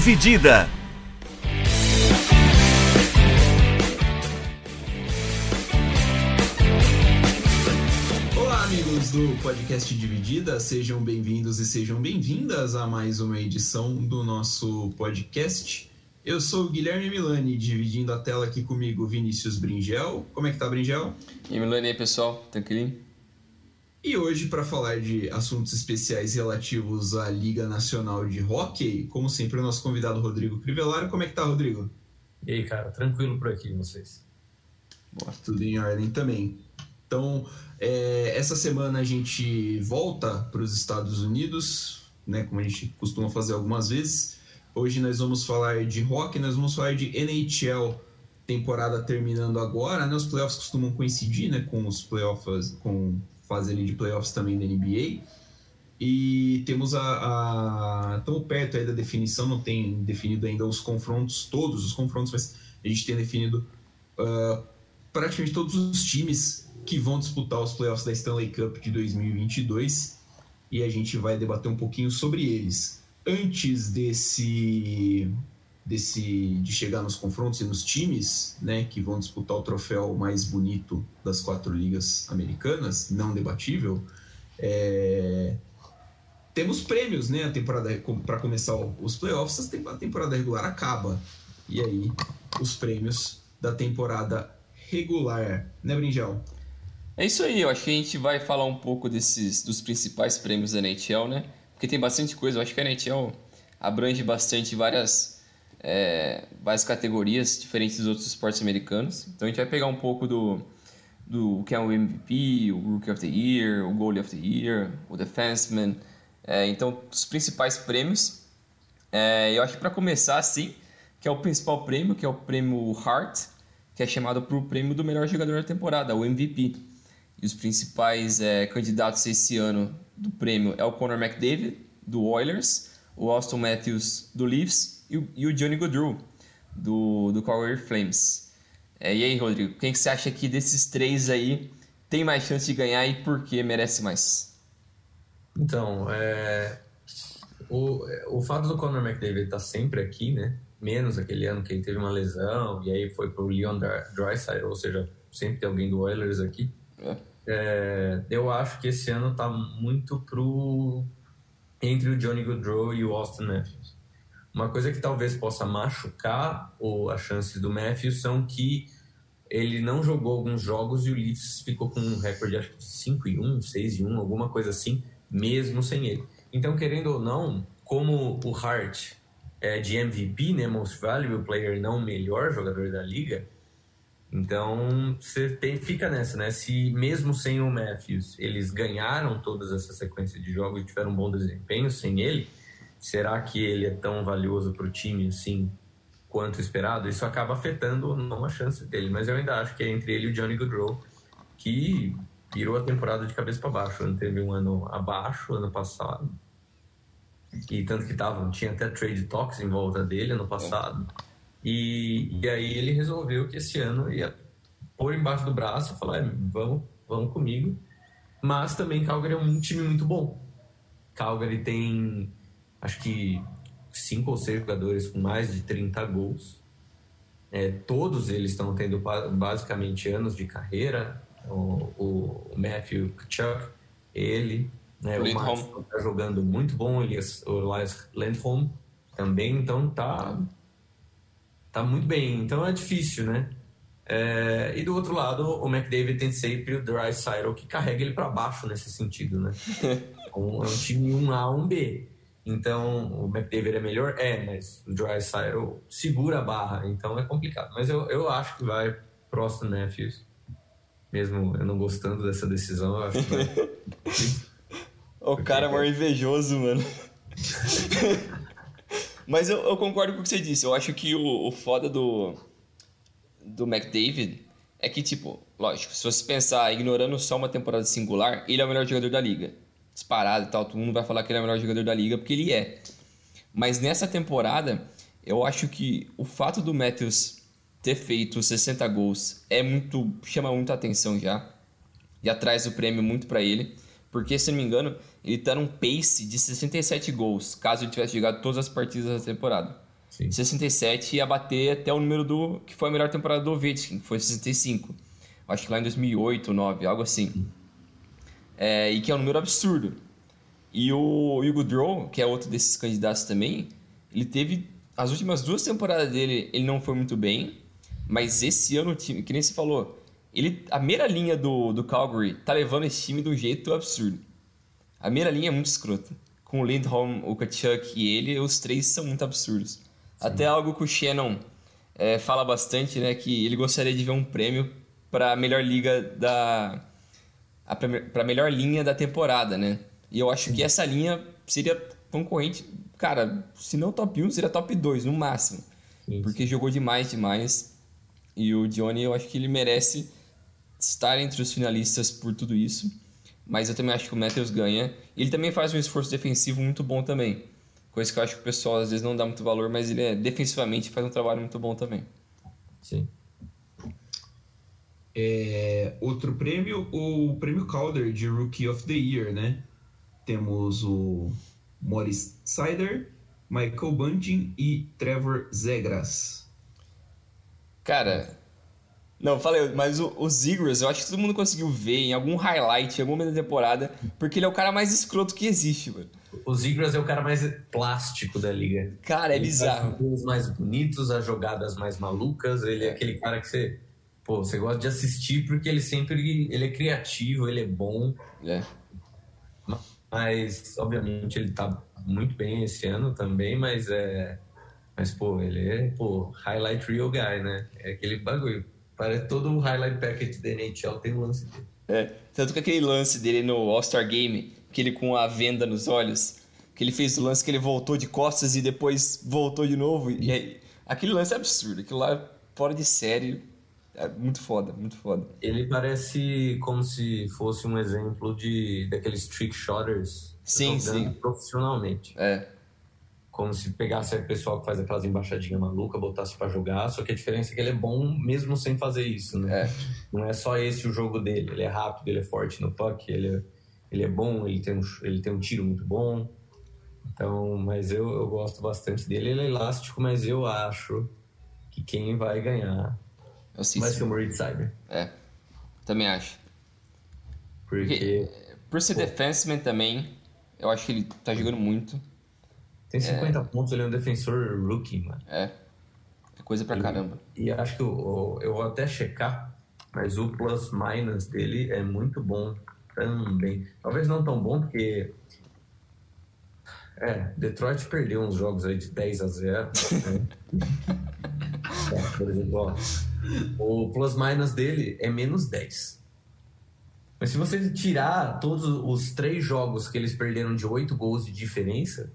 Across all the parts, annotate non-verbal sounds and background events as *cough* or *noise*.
Dividida. Olá, amigos do podcast Dividida, sejam bem-vindos e sejam bem-vindas a mais uma edição do nosso podcast. Eu sou o Guilherme Milani, dividindo a tela aqui comigo Vinícius Bringel. Como é que tá, Bringel? E aí, Milani, aí, pessoal, tranquilinho? E hoje, para falar de assuntos especiais relativos à Liga Nacional de Hockey, como sempre, o nosso convidado Rodrigo Crivellaro. Como é que tá, Rodrigo? E aí, cara, tranquilo por aqui, vocês? Tudo em ordem também. Então, é, essa semana a gente volta para os Estados Unidos, né, como a gente costuma fazer algumas vezes. Hoje nós vamos falar de hockey, nós vamos falar de NHL, temporada terminando agora, né? Os playoffs costumam coincidir, né, com os playoffs, com fase ali de playoffs também da NBA. E temos a, a estamos perto aí da definição, não tem definido ainda os confrontos, todos os confrontos, mas a gente tem definido uh, praticamente todos os times que vão disputar os playoffs da Stanley Cup de 2022 e a gente vai debater um pouquinho sobre eles. Antes desse, desse de chegar nos confrontos e nos times, né, que vão disputar o troféu mais bonito das quatro ligas americanas, não debatível, é, temos prêmios, né, a temporada para começar os playoffs, a temporada regular acaba e aí os prêmios da temporada regular, né, Brinjal? É isso aí, eu acho que a gente vai falar um pouco desses dos principais prêmios da NHL, né? Porque tem bastante coisa, eu acho que a NHL abrange bastante várias, é, várias categorias diferentes dos outros esportes americanos. Então a gente vai pegar um pouco do, do que é o MVP, o Rookie of the Year, o Goalie of the Year, o Defenseman. É, então, os principais prêmios. É, eu acho que para começar, assim, que é o principal prêmio, que é o prêmio Hart, que é chamado para o prêmio do melhor jogador da temporada, o MVP. E os principais é, candidatos esse ano do prêmio é o Conor McDavid, do Oilers, o Austin Matthews, do Leafs, e o, e o Johnny Gaudreau, do, do Calgary Flames. É, e aí, Rodrigo, quem que você acha que desses três aí tem mais chance de ganhar e por que merece mais? Então, é, o, o fato do Conor McDavid estar tá sempre aqui, né? Menos aquele ano que ele teve uma lesão e aí foi pro Leon Draisaitl, ou seja, sempre tem alguém do Oilers aqui. É. É, eu acho que esse ano tá muito pro entre o Johnny Goodrow e o Austin Matthews. Uma coisa que talvez possa machucar ou as chances do Matthews são que ele não jogou alguns jogos e o Leafs ficou com um recorde acho que 5 e 1, 6 e 1, alguma coisa assim, mesmo sem ele. Então, querendo ou não, como o Hart é de MVP, né, Most Valuable Player, não o melhor jogador da liga, então você tem, fica nessa, né? Se mesmo sem o Matthews eles ganharam todas essa sequência de jogos e tiveram um bom desempenho sem ele, será que ele é tão valioso para o time assim quanto esperado? Isso acaba afetando não a chance dele, mas eu ainda acho que é entre ele e o Johnny Goodrow que virou a temporada de cabeça para baixo. Ele teve um ano abaixo ano passado. E tanto que tava, tinha até trade talks em volta dele ano passado. E, e aí ele resolveu que esse ano ia pôr embaixo do braço e falar: é, vamos, vamos comigo. Mas também Calgary é um time muito bom. Calgary tem, acho que, cinco ou seis jogadores com mais de 30 gols. É, todos eles estão tendo basicamente anos de carreira. O, o Matthew Kachuk, ele, né, o Marcos está jogando muito bom, Elias, o Elias Landholm também, então tá tá muito bem. Então é difícil, né? É, e do outro lado, o McDavid tem sempre o Dry Cyril que carrega ele para baixo nesse sentido, né? um, *laughs* é um time 1A, 1B. Então, o McDavid é melhor? É, mas o Dry segura a barra, então é complicado. Mas eu, eu acho que vai próximo Matthews. Mesmo eu não gostando dessa decisão, eu acho que vai. *laughs* o cara é mais invejoso, mano. *laughs* Mas eu, eu, concordo com o que você disse. Eu acho que o, o foda do, do McDavid é que, tipo, lógico, se você pensar ignorando só uma temporada singular, ele é o melhor jogador da liga. Disparado e tal, todo mundo vai falar que ele é o melhor jogador da liga porque ele é. Mas nessa temporada, eu acho que o fato do Matthews ter feito 60 gols é muito chama muita atenção já. Já traz o prêmio muito para ele, porque se não me engano, ele tá num pace de 67 gols, caso ele tivesse jogado todas as partidas da temporada. Sim. 67 ia bater até o número do que foi a melhor temporada do Ovechkin, que foi 65. Acho que lá em 2008 ou 2009, algo assim. É, e que é um número absurdo. E o Hugo Drow, que é outro desses candidatos também, ele teve as últimas duas temporadas dele, ele não foi muito bem, mas esse ano o time, que nem se falou, ele, a meia linha do, do Calgary tá levando esse time de um jeito absurdo. A meia linha é muito escrota. Com o Lindholm, o Kachuk e ele, os três são muito absurdos. Sim. Até algo que o Shannon é, fala bastante, né? Que ele gostaria de ver um prêmio para a melhor liga da... para a melhor linha da temporada, né? E eu acho que essa linha seria concorrente, cara, se não top 1, seria top 2 no máximo. Sim. Porque jogou demais, demais. E o Johnny, eu acho que ele merece estar entre os finalistas por tudo isso. Mas eu também acho que o Matthews ganha. Ele também faz um esforço defensivo muito bom também. Coisa que eu acho que o pessoal às vezes não dá muito valor, mas ele é, defensivamente faz um trabalho muito bom também. Sim. É, outro prêmio, o prêmio Calder de Rookie of the Year, né? Temos o Morris Sider, Michael Bunting e Trevor Zegras. Cara, não, falei, mas o, o Zigras, eu acho que todo mundo conseguiu ver em algum highlight, em algum momento da temporada, porque ele é o cara mais escroto que existe, mano. O Zigras é o cara mais plástico da liga. Cara, é ele bizarro. Os mais bonitos, as jogadas mais malucas, ele é aquele cara que você, pô, você gosta de assistir porque ele sempre, ele é criativo, ele é bom. É. Mas, obviamente, ele tá muito bem esse ano também, mas é... Mas, pô, ele é, pô, highlight real guy, né? É aquele bagulho Parece todo o highlight package da NHL tem um lance dele. É, tanto que aquele lance dele no All-Star Game, que ele com a venda nos olhos, que ele fez o lance que ele voltou de costas e depois voltou de novo. E aí, aquele lance é absurdo, aquilo lá é fora de série. É muito foda, muito foda. Ele parece como se fosse um exemplo de daqueles trick shotters sim, sim. profissionalmente. É como se pegasse o pessoal que faz aquelas embaixadinhas malucas, botasse para jogar, só que a diferença é que ele é bom mesmo sem fazer isso, né? É. Não é só esse o jogo dele, ele é rápido, ele é forte no puck, ele é, ele é bom, ele tem, um, ele tem um tiro muito bom. Então, mas eu, eu gosto bastante dele, ele é elástico, mas eu acho que quem vai ganhar vai ser o Moritz Cyber. É, também acho. Porque... Porque por ser Pô. defenseman também, eu acho que ele tá jogando muito. Tem 50 é... pontos, ele é um defensor rookie, mano. É. É coisa pra e, caramba. E acho que eu, eu vou até checar, mas o plus minus dele é muito bom também. Talvez não tão bom, porque. É, Detroit perdeu uns jogos aí de 10 a 0. Né? *laughs* é, por exemplo, ó, o plus minus dele é menos 10. Mas se você tirar todos os três jogos que eles perderam de 8 gols de diferença,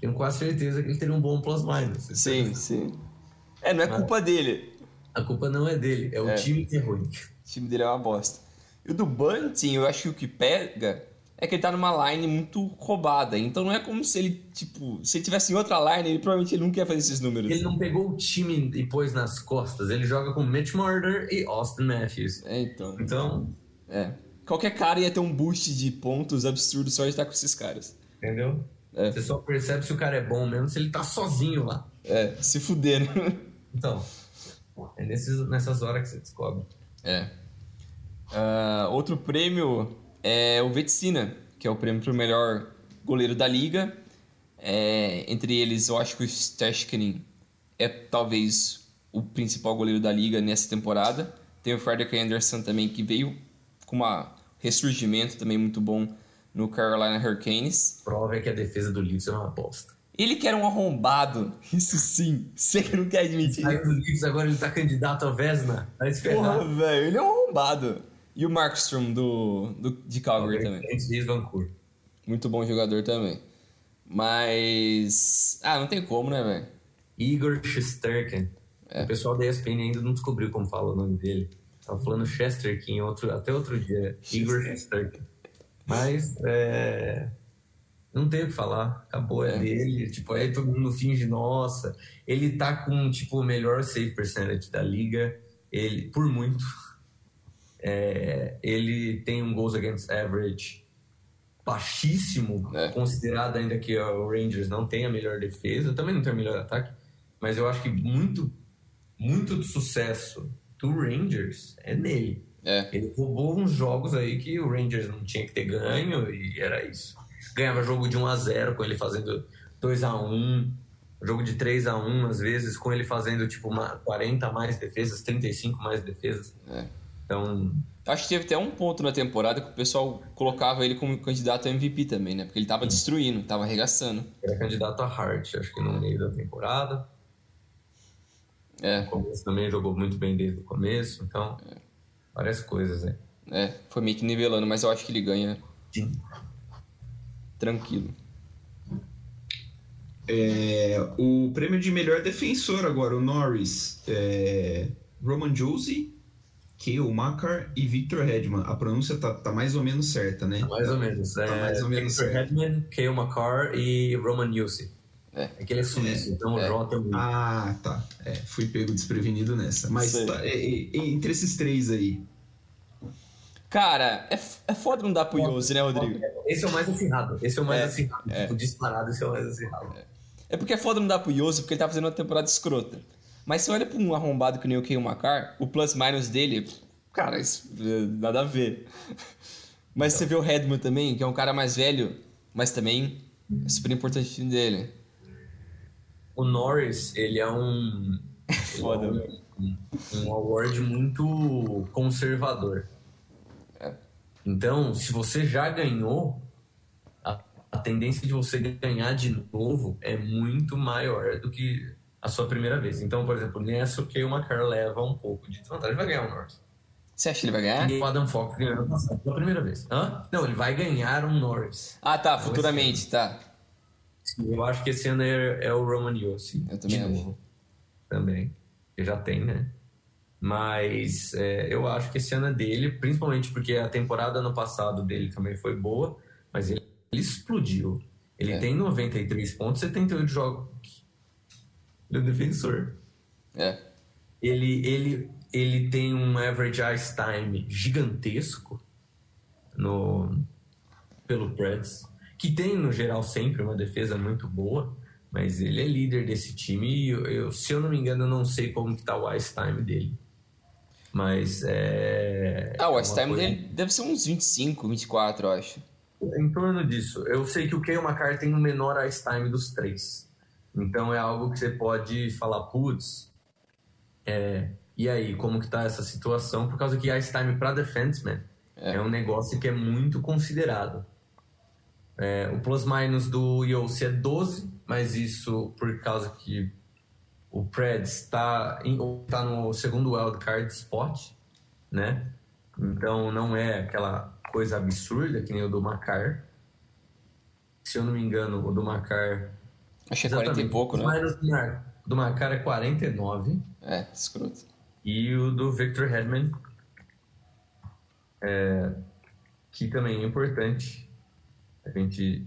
tenho quase certeza que ele teria um bom plus-minus. Sim, sim. É, não é Mas culpa dele. A culpa não é dele, é o é. time que é ruim. O time dele é uma bosta. E o do Bunting, eu acho que o que pega é que ele tá numa line muito roubada. Então não é como se ele, tipo, se ele tivesse em outra line, ele provavelmente ele não quer fazer esses números. Ele não pegou o time e pôs nas costas. Ele joga com Mitch Murder e Austin Matthews. É, então. Então. É. Qualquer cara ia ter um boost de pontos absurdo só de estar com esses caras. Entendeu? É. Você só percebe se o cara é bom mesmo se ele tá sozinho lá. É, se fuder, né? Então, é nesses, nessas horas que você descobre. É. Uh, outro prêmio é o Vetsina, que é o prêmio pro melhor goleiro da liga. É, entre eles, eu acho que o Stashkinin é talvez o principal goleiro da liga nessa temporada. Tem o Frederick Anderson também, que veio com um ressurgimento também muito bom no Carolina Hurricanes. Prova é que a defesa do Leafs é uma bosta. Ele que era um arrombado, *laughs* isso sim, você que não quer admitir. Aí do Leafs agora ele tá candidato a Vesna, se Porra, velho, ele é um arrombado. E o Markstrom do, do, de Calgary também. De Vancouver. Muito bom jogador também. Mas. Ah, não tem como, né, velho? Igor Shesterkin. É. O pessoal da ESPN ainda não descobriu como fala o nome dele. Tava falando Chesterkin outro, até outro dia. Igor Shesterkin. Mas é, não tem o que falar. Acabou, é, é dele. Tipo, aí todo mundo finge, nossa. Ele tá com tipo, o melhor save percentage da liga. Ele, por muito. É, ele tem um goals against average baixíssimo, é. considerado ainda que o Rangers não tem a melhor defesa, também não tem o melhor ataque, mas eu acho que muito, muito do sucesso do Rangers é nele. É. Ele roubou uns jogos aí que o Rangers não tinha que ter ganho e era isso. Ganhava jogo de 1 a 0 com ele fazendo 2 a 1 jogo de 3 a 1 às vezes, com ele fazendo tipo uma 40 mais defesas, 35 mais defesas. É. Então, Acho que teve até um ponto na temporada que o pessoal colocava ele como candidato a MVP também, né? Porque ele tava destruindo, tava arregaçando. era candidato a Hart, acho que no meio da temporada. É, No começo também jogou muito bem desde o começo, então várias coisas, né? é, foi meio que nivelando, mas eu acho que ele ganha Sim. tranquilo. É, o prêmio de melhor defensor agora, o Norris. É, Roman Josie, Kale Makar e Victor Hedman. A pronúncia tá, tá mais ou menos certa, né? Mais ou menos. É, mais ou menos Victor certo. Hedman, Kale McCarr e Roman Yussi. É. É que ele é suíço, então É. o J também. Ah, tá. É, fui pego desprevenido nessa. Mas tá, é, é, entre esses três aí. Cara, é, é foda não dar pro Yose, né, Rodrigo? Esse é o mais acirrado. Esse é o mais É, acirrado. é. Tipo, disparado, esse é o mais acirrado. É porque é foda não dar pro Yose porque ele tá fazendo uma temporada escrota. Mas se olha pra um arrombado que nem o Kale Makar, o plus-minus dele, cara, isso, é, nada a ver. Mas você vê o Redman também, que é um cara mais velho, mas também é super importante o time dele. O Norris, ele é um. *laughs* Foda, é um, um award muito conservador. É. Então, se você já ganhou, a, a tendência de você ganhar de novo é muito maior do que a sua primeira vez. Então, por exemplo, nessa o Kale McCarr leva um pouco de desvantagem. Vai ganhar o Norris. Você acha que ele vai ganhar? E o Adam Fox ganhou ano passado pela primeira vez. Hã? Não, ele vai ganhar um Norris. Ah, tá, futuramente, tá. Eu acho que esse ano é, é o Roman Yossi. Eu também acho. Também. Que já tem, né? Mas é, eu acho que esse ano é dele, principalmente porque a temporada ano passado dele também foi boa, mas ele, ele explodiu. Ele É. tem 93 pontos, 78 jogos. Ele é defensor. É. Ele, ele, ele tem um average ice time gigantesco no, pelo Preds, que tem, no geral, sempre uma defesa muito boa, mas ele é líder desse time e, eu, eu- se eu não me engano, eu não sei como que tá o ice time dele. Mas é... Ah, o é ice time coisa- dele deve ser uns 25, 24, eu acho. em torno disso. Eu sei que o Kale McCarr tem o menor ice time dos três. Então é algo que você pode falar, putz, é, e aí, como que tá essa situação? Por causa que ice time para defenseman é. um negócio que é muito considerado. É, o plus-minus do Yossi é 12, mas isso por causa que o Preds está tá no segundo wildcard spot, né? Então não é aquela coisa absurda que nem o do Macar. Se eu não me engano, o do Macar. Que é 40 e pouco, né? Mas do Mar- do Macar é 49 É, escroto. e o do Victor Hedman, é, que também é importante a gente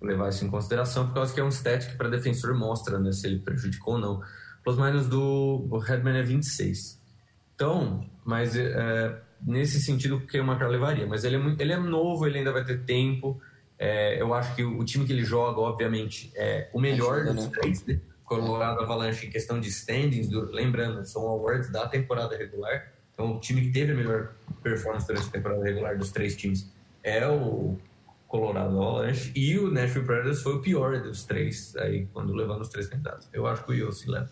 levar isso em consideração, por causa que é um stat que para defensor mostra né, se ele prejudicou ou não. Plus minus do o Hedman é 26. Então, mas é, nesse sentido, que o Macar levaria. Mas ele é, muito, ele é novo, ele ainda vai ter tempo. É, eu acho que o, time que ele joga, obviamente, é o melhor dos né? três. Né? Colorado Avalanche em questão de standings, do- lembrando, são awards da temporada regular. Então, o time que teve a melhor performance durante a temporada regular dos três times é o Colorado Avalanche. E o Nashville Predators foi o pior dos três, aí, quando levando os três candidatos. Eu acho que o Yossi leva.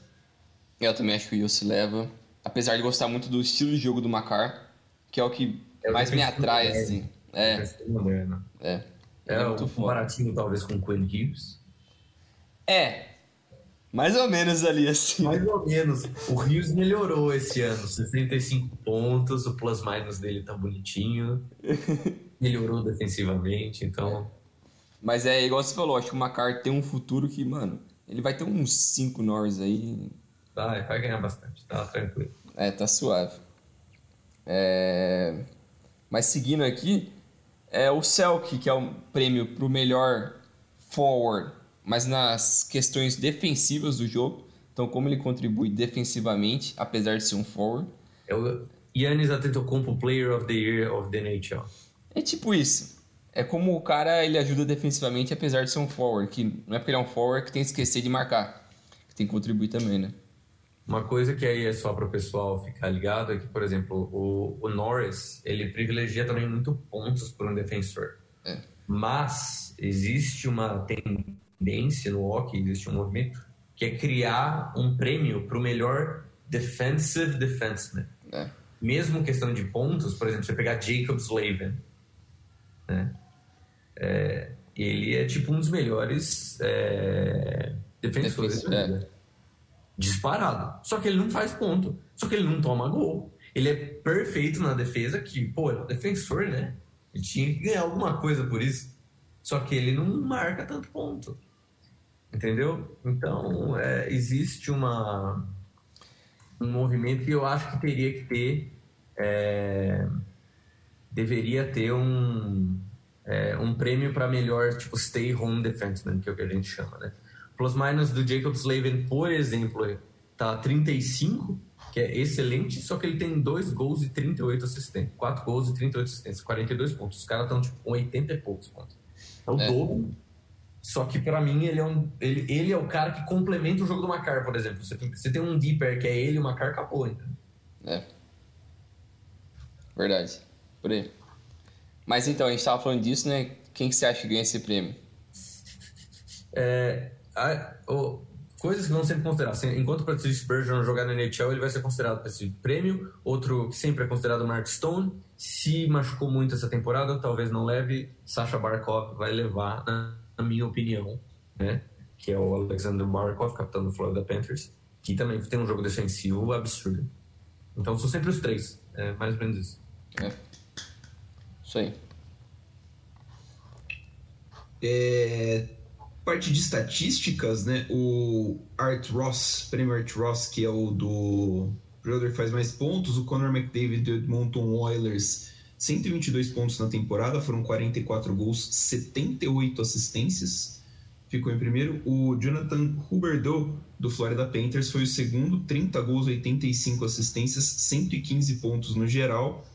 Eu também acho que o Yossi leva. Apesar de gostar muito do estilo de jogo do Macar, que é o que É mais me atrai, assim. É, é. É, é um muito foda. comparativo, talvez, com o Quinn Hughes. É. Mais ou menos ali, assim. Mais ou menos. O Hughes melhorou esse ano. 65 pontos, o plus-minus dele tá bonitinho. *laughs* Melhorou defensivamente, então... Mas é igual você falou, acho que o Macar tem um futuro que, mano, ele vai ter uns 5 Norris aí. Vai, vai ganhar bastante, tá tranquilo. É, tá suave. É... Mas seguindo aqui, é o Selk, que é o prêmio pro melhor forward, mas nas questões defensivas do jogo. Então, como ele contribui defensivamente, apesar de ser um forward. É o Yannis Antetokounmpo Player of the Year of the NHL. É tipo isso. É como o cara ele ajuda defensivamente, apesar de ser um forward. Que não é porque ele é um forward que tem que esquecer de marcar. Que tem que contribuir também, né? Uma coisa que aí é só para o pessoal ficar ligado é que, por exemplo, o, o Norris, ele privilegia também muito pontos por um defensor. É. Mas existe uma tendência no hockey, existe um movimento que é criar um prêmio para o melhor defensive defenseman. É. Mesmo questão de pontos, por exemplo, você pegar Jacob Slavin, né? É, ele é tipo um dos melhores é, defensores da. Disparado. Só que ele não faz ponto. Só que ele não toma gol. Ele é perfeito na defesa, que, pô, ele é um defensor, né? Ele tinha que ganhar alguma coisa por isso. Só que ele não marca tanto ponto. Entendeu? Então, é, existe uma, um movimento que eu acho que teria que ter. é, deveria ter um, é, um prêmio para melhor, tipo, stay home defenseman, que é o que a gente chama, né? Plus minus do Jacob Slavin, por exemplo, tá 35, que é excelente, só que ele tem dois gols e 38 assistências. 4 gols e 38 assistências, 42 pontos. Os caras estão tipo com 80 e poucos pontos. É o É. dobro. Só que pra mim ele é, um, ele, ele é o cara que complementa o jogo do Macar, por exemplo. Você tem, você tem um Deeper que é ele e o Macar acabou, entendeu? É. Verdade. Por aí. Mas então, a gente tava falando disso, né? Quem que você acha que ganha esse prêmio? É, a- o- coisas que vão sempre consideradas. Assim, Enquanto o Patrick Spurgeon jogar na NHL, ele vai ser considerado para esse prêmio. Outro que sempre é considerado Mark Stone. Se machucou muito essa temporada, talvez não leve. Sasha Barkov vai levar, na, na minha opinião, né? Que é o Alexander Barkov, capitão do Florida Panthers, que também tem um jogo defensivo absurdo. Então são sempre os três. É mais ou menos isso. É. Isso aí. É, parte de estatísticas, né? O Art Ross, prêmio Art Ross, que é o do jogador que faz mais pontos, o Conor McDavid do Edmonton Oilers, 122 pontos na temporada, foram 44 gols, 78 assistências. Ficou em primeiro. O Jonathan Huberdeau, do Florida Panthers, foi o segundo, 30 gols, 85 assistências, 115 pontos no geral.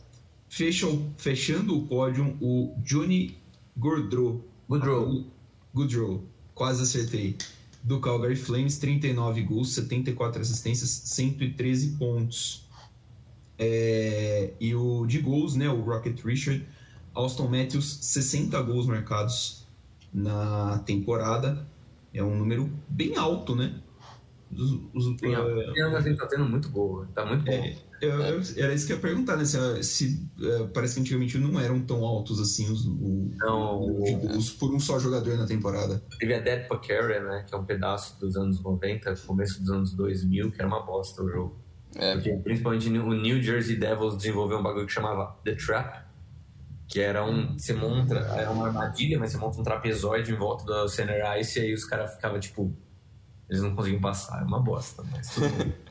Fechou, fechando o pódio, o Johnny Gaudreau, Goodrow. Goodrow, quase acertei. Do Calgary Flames, 39 gols, 74 assistências, 113 pontos. É, e o de gols, né, o Rocket Richard, Austin Matthews, 60 gols marcados na temporada. É um número bem alto, né? Os- os- Tem, eh, tem assim, tá tendo muito gol. Tá muito bom. é, eu- eu- era isso que eu ia perguntar, né? Se, se, eh, parece que antigamente não eram tão altos assim os, o, Não, o- de gols por um só jogador na temporada. Teve a Dead Pacarea, né? Que é um pedaço dos anos 90, começo dos anos 2000, que era uma bosta o jogo. É. Porque principalmente o New Jersey Devils desenvolveu um bagulho que chamava The Trap, que era um. Você monta. Era uma armadilha, mas você monta um trapezoide em volta do center ice e aí os caras ficavam tipo. Eles não conseguiam passar. É uma bosta, mas tudo bem. *laughs*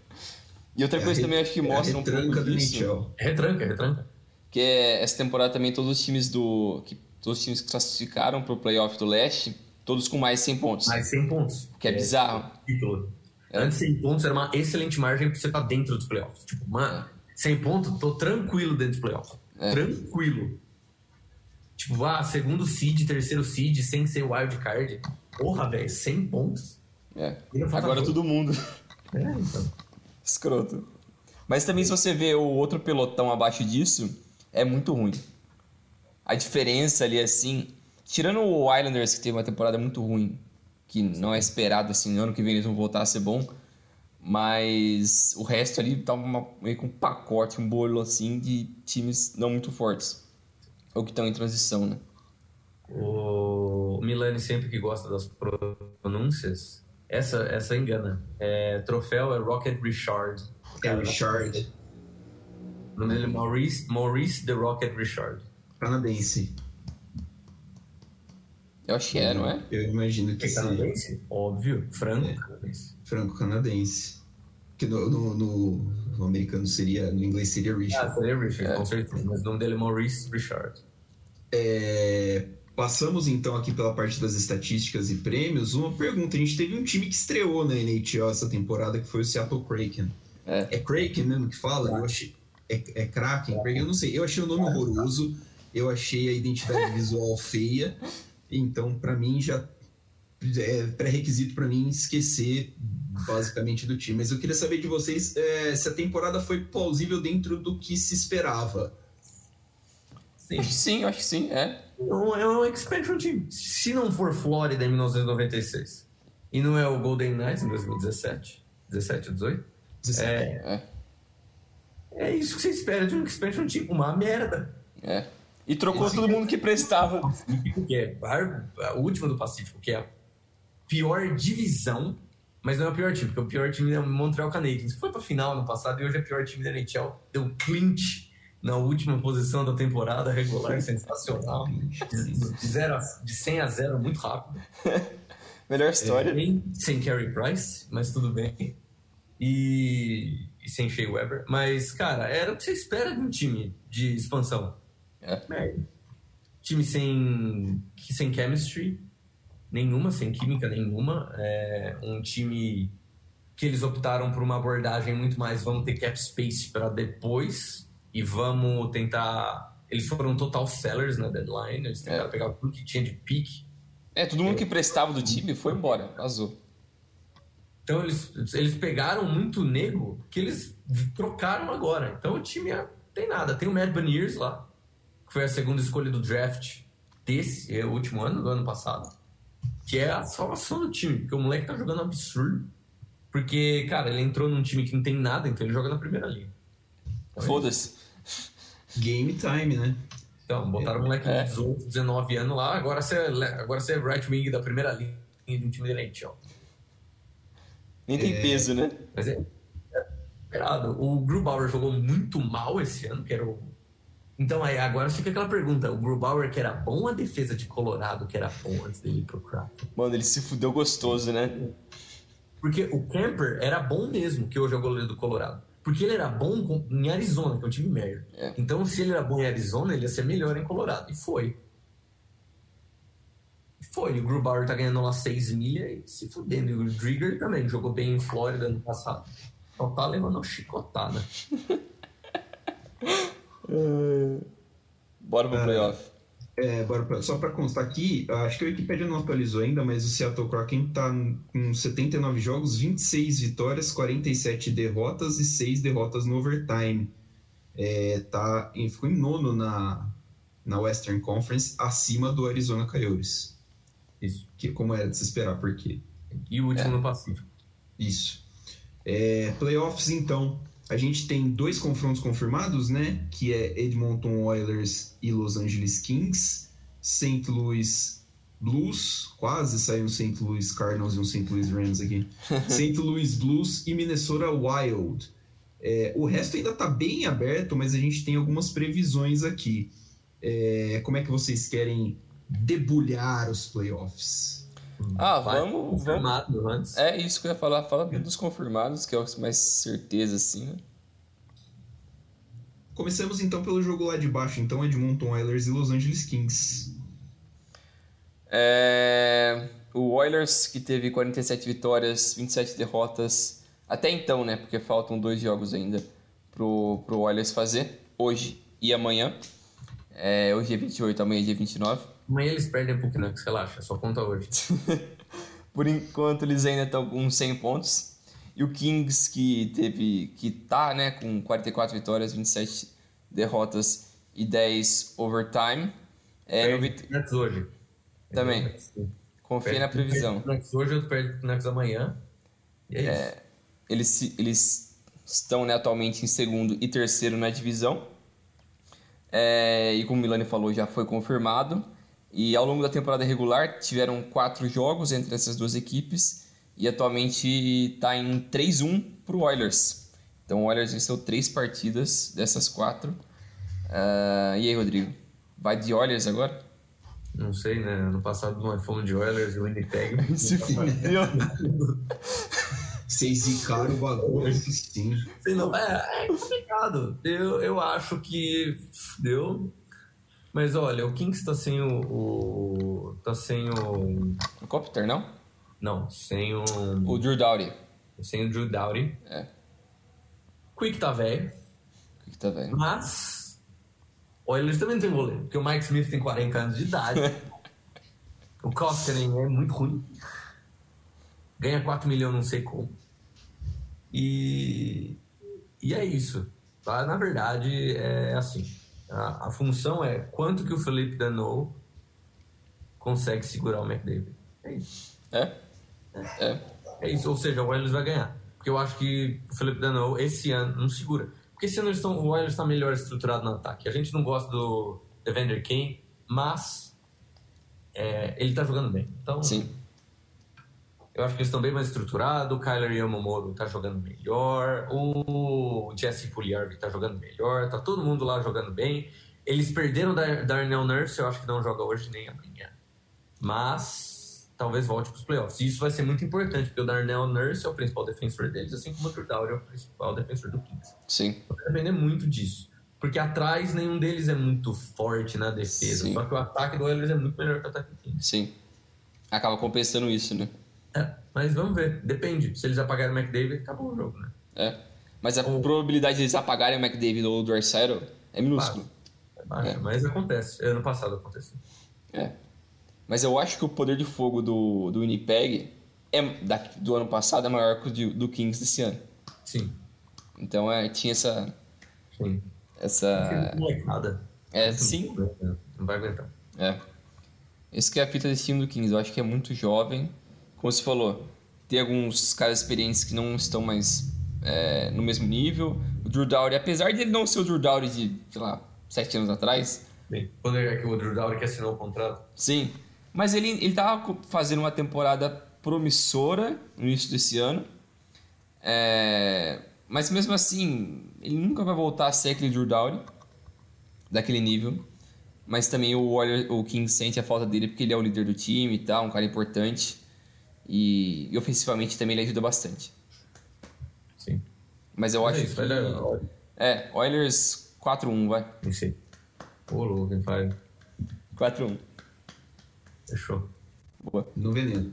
E outra coisa É a também acho que re- é mostra um pouco retranca do disso, NHL. É retranca, é retranca. que é essa temporada também todos os times do que todos os times que classificaram pro playoff do leste, todos com mais 100 pontos, Mais 100 pontos. que é bizarro. Título. É. Antes 100 pontos era uma excelente margem pra você estar dentro dos playoffs. Tipo, mano, 100 pontos, tô tranquilo dentro dos playoffs. É. Tranquilo. Tipo, ah, segundo seed, terceiro seed, sem ser wild card. Porra, velho, 100 pontos. É. Agora todo mundo É, então. escroto. Mas também se você vê o outro pelotão abaixo disso, é muito ruim. A diferença ali assim, tirando o Islanders que teve uma temporada muito ruim, que não é esperado assim, ano que vem eles vão voltar a ser bom, mas o resto ali tá uma- meio com um pacote, um bolo assim de times não muito fortes. Ou que estão em transição, né? O Milani sempre que gosta das pronúncias, essa, essa engana. É, troféu é Rocket Richard. É Richard, O nome dele é Maurice, Maurice The Rocket Richard. canadense. Eu acho que é, não é? Eu imagino que É seja canadense? Óbvio. Franco canadense. franco-canadense. Que no, no, no- no americano seria, no inglês seria Ah, Richard. seria Richard, É. com certeza. Mas o nome dele é Maurice Richard. É, passamos então aqui pela parte das estatísticas e prêmios. Uma pergunta: a gente teve um time que estreou na NHL essa temporada, que foi o Seattle Kraken. É. É Kraken mesmo que fala? Eu achei. É, é Kraken? Kraken? Eu não sei. Eu achei o nome horroroso. Eu achei a identidade visual feia. Então, pra mim, já é pré-requisito pra mim esquecer basicamente do time. Mas eu queria saber de vocês é, se a temporada foi plausível dentro do que se esperava. Sim, acho que sim, acho que sim, é. É um expansion team. Se não for Flórida em 1996 e não é o Golden Knights em 2017, 17 ou 18, 17. É, é. é isso que você espera de um expansion team, uma merda. É. E trocou Esse todo mundo que prestava. Que é a última do Pacífico, que é a pior divisão, mas não é o pior time, porque o pior time é o Montreal Canadiens, que foi pra final ano passado e hoje é o pior time da NHL. Deu clinch na última posição da temporada regular, sensacional. De, zero a, de 100 a 0 muito rápido. *laughs* Melhor história. É, sem Carey Price, mas tudo bem. E, e, sem Shea Weber. Mas, cara, era o que você espera de um time de expansão. É. é. Time sem, sem chemistry nenhuma, sem química nenhuma. É um time que eles optaram por uma abordagem muito mais vamos ter cap space para depois e vamos tentar. Eles foram total sellers na deadline, eles tentaram é. pegar tudo que tinha de pique. É, todo mundo que prestava do time foi embora, vazou. Então eles, eles pegaram muito nego que eles trocaram agora. Então o time é, tem nada. Tem o Mad Baniers lá, que foi a segunda escolha do draft desse, é o último ano, do ano passado. Que é a salvação do time, porque o moleque tá jogando absurdo. Porque, cara, ele entrou num time que não tem nada, então ele joga na primeira linha. Então, Foda-se. Game time, né? Então, botaram o moleque é. de 18, 19 anos lá, agora você, é, agora você é right wing da primeira linha de um time de NHL. Nem tem é... peso, né? Mas é, é esperado. O Grubauer jogou muito mal esse ano, que era o então aí agora fica aquela pergunta: o Grubauer que era bom a defesa de Colorado que era bom antes dele ir pro Kraken? Mano, ele se fudeu gostoso, né? Porque o Camper era bom mesmo, que hoje é o goleiro do Colorado. Porque ele era bom em Arizona, que é um time merda. É. Então, se ele era bom em Arizona, ele ia ser melhor em Colorado. E foi. E foi. O Grubauer tá ganhando lá 6 milhas e se fudendo. E o Drigger também jogou bem em Flórida ano passado. Só tá levando uma chicotada. *laughs* Bora pro playoff. É, bora pra, só para constar aqui, acho que a Wikipedia não atualizou ainda, mas o Seattle Kraken tá com 79 jogos, 26 vitórias, 47 derrotas e 6 derrotas no overtime. É, tá, ficou em nono na, na Western Conference, acima do Arizona Coyotes. Isso. Que, como era de se esperar, por quê? E o último é. no Pacífico. Isso. É, playoffs, então. A gente tem dois confrontos confirmados, né? Que é Edmonton Oilers e Los Angeles Kings. St. Louis Blues, quase saiu um St. Louis Cardinals e um St. Louis Rams aqui. *laughs* St. Louis Blues e Minnesota Wild. É, o resto ainda está bem aberto, mas a gente tem algumas previsões aqui. É, como é que vocês querem debulhar os playoffs? Ah, vamos, vamos. Antes. É isso que eu ia falar. Fala dos confirmados, que é o mais certeza, assim. Né? Começamos então pelo jogo lá de baixo, então Edmonton Oilers e Los Angeles Kings. É... O Oilers, que teve 47 vitórias, 27 derrotas, até então, né? Porque faltam dois jogos ainda pro, pro Oilers fazer, hoje e amanhã. É, hoje é 28, amanhã é dia 29. Amanhã eles perdem pro Canucks, relaxa, só conta hoje. *laughs* Por enquanto eles ainda estão com 100 pontos. E o Kings que teve que tá, né, com 44 vitórias, 27 derrotas e 10 overtime. É, no vit... Hoje. Também. Confia na previsão. Hoje, perde pro Canucks amanhã. E é, é isso. Eles, eles estão né, atualmente em segundo e terceiro na divisão. É, e como o Milani falou, já foi confirmado. E ao longo da temporada regular tiveram quatro jogos entre essas duas equipes e atualmente está em 3-1 para o Oilers. Então o Oilers venceu três partidas dessas quatro. Uh, e aí, Rodrigo? Vai de Oilers agora? Não sei, né? Ano passado nós fomos de Oilers e o Winnipeg. *laughs* Se fudeu. Vocês zicaram o bagulho, sim. Não, é, é complicado. Eu, eu acho que deu mas olha, o Kings tá sem o. o tá sem o. O Copter, não? Não, sem o. O Drew Dowdy. Sem o Drew Dowdy. É. Quick tá velho. Quick tá velho. Mas. Olha, eles também não tem goleiro, porque o Mike Smith tem 40 anos de idade. *laughs* o Koskinen é muito ruim. Ganha 4 milhões, não sei como. E, e é isso. Tá? Na verdade, é assim. A, a função é quanto que o Felipe Danou consegue segurar o McDavid. É isso. É? É. É isso. Ou seja, o Oilers vai ganhar. Porque eu acho que o Felipe Danou, esse ano, não segura. Porque esse ano eles estão, o Oilers está melhor estruturado no ataque. A gente não gosta do Evander Kane, mas é, ele está jogando bem. Então, Sim. Eu acho que eles estão bem mais estruturados. O Kyler Yamamoto está jogando melhor. O Jesse Puljuarvi está jogando melhor. Tá todo mundo lá jogando bem. Eles perderam da Darnell Nurse, eu acho que não joga hoje nem amanhã. Mas talvez volte para os playoffs. E isso vai ser muito importante, porque o Darnell Nurse é o principal defensor deles, assim como o Dowdy é o principal defensor do Kings. Sim. Vai depender muito disso. Porque atrás nenhum deles é muito forte na defesa. Sim. Só que o ataque do Oilers é muito melhor que o ataque do Kings. Sim. Acaba compensando isso, né? É, mas vamos ver. Depende. Se eles apagarem o McDavid, acabou o jogo, né? É. Mas a Ou- probabilidade de eles apagarem o McDavid ou o Dreisaitl é minúsculo. É baixo, É. mas acontece. Ano passado aconteceu. É. Mas eu acho que o poder de fogo do, do Winnipeg é, da, do ano passado é maior que o de- do Kings desse ano. Sim. Então é, tinha essa. Sim. essa Molecada. é, sim. Não vai aguentar. É. Esse que é a fita desse time do Kings. Eu acho que é muito jovem. Como você falou, tem alguns caras experientes que não estão mais é, no mesmo nível. O Drew Dowdy, apesar de ele não ser o Drew Dowdy de, sei lá, sete anos atrás, Bem, quando é que o Drew Dowdy que assinou o contrato? sim. Mas ele, ele tava fazendo uma temporada promissora no início desse ano. É, mas mesmo assim, ele nunca vai voltar a ser aquele Drew Dowdy daquele nível. Mas também o, Warrior, o King sente a falta dele porque ele é o líder do time e tal, um cara importante. E, e ofensivamente também ele ajuda bastante. Sim. Mas eu acho é isso, que. É, Oilers 4-1, vai. Não sei. Ô, louco, quem faz? 4-1. Fechou. Boa. no veneno.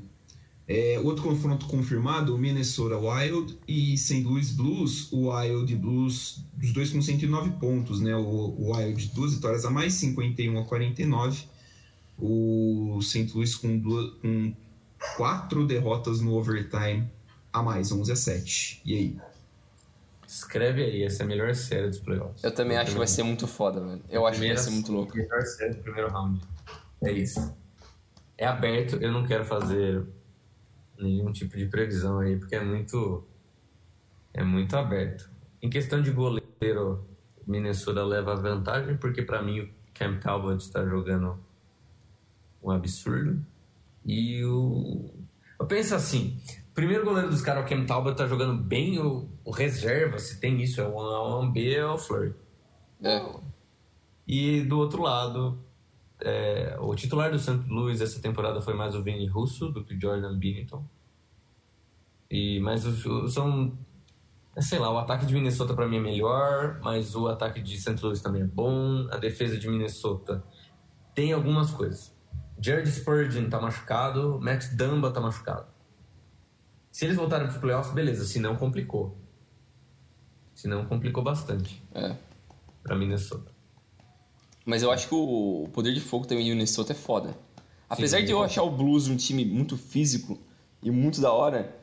É, outro confronto confirmado, o Minnesota Wild e St. Louis Blues. O Wild e Blues, os dois com 109 pontos, né? O, o Wild duas vitórias a mais, 51 a 49. O St. Louis com, duas, com quatro derrotas no overtime a mais, 11 a 7. E aí? Escreve aí, essa é a melhor série dos playoffs. Eu também acho que vai ser muito foda, velho. Eu acho que vai ser muito louco. Melhor série do primeiro round. É isso. É aberto, eu não quero fazer nenhum tipo de previsão aí, porque é muito. É muito aberto. Em questão de goleiro, Minnesota leva vantagem, porque pra mim o Cam Talbot está jogando um absurdo. E o. Eu penso assim: o primeiro goleiro dos caras, o Cam Talbot, tá jogando bem, o, o reserva, se tem isso, é o 1B, é o Flurry. É. E do outro lado, é, o titular do St. Louis essa temporada foi mais o Vini Russo do que o Jordan Binnington. E, mas os- são. é, Sei lá, o ataque de Minnesota pra mim é melhor, mas o ataque de St. Louis também é bom. A defesa de Minnesota tem algumas coisas. Jared Spurgeon tá machucado, Matt Dumba tá machucado. Se eles voltarem pros playoffs, beleza, se não complicou. Se não complicou bastante É. pra Minnesota. Mas eu acho que o poder de fogo também de Minnesota é foda. Apesar Sim, de eu é. achar o Blues um time muito físico e muito da hora,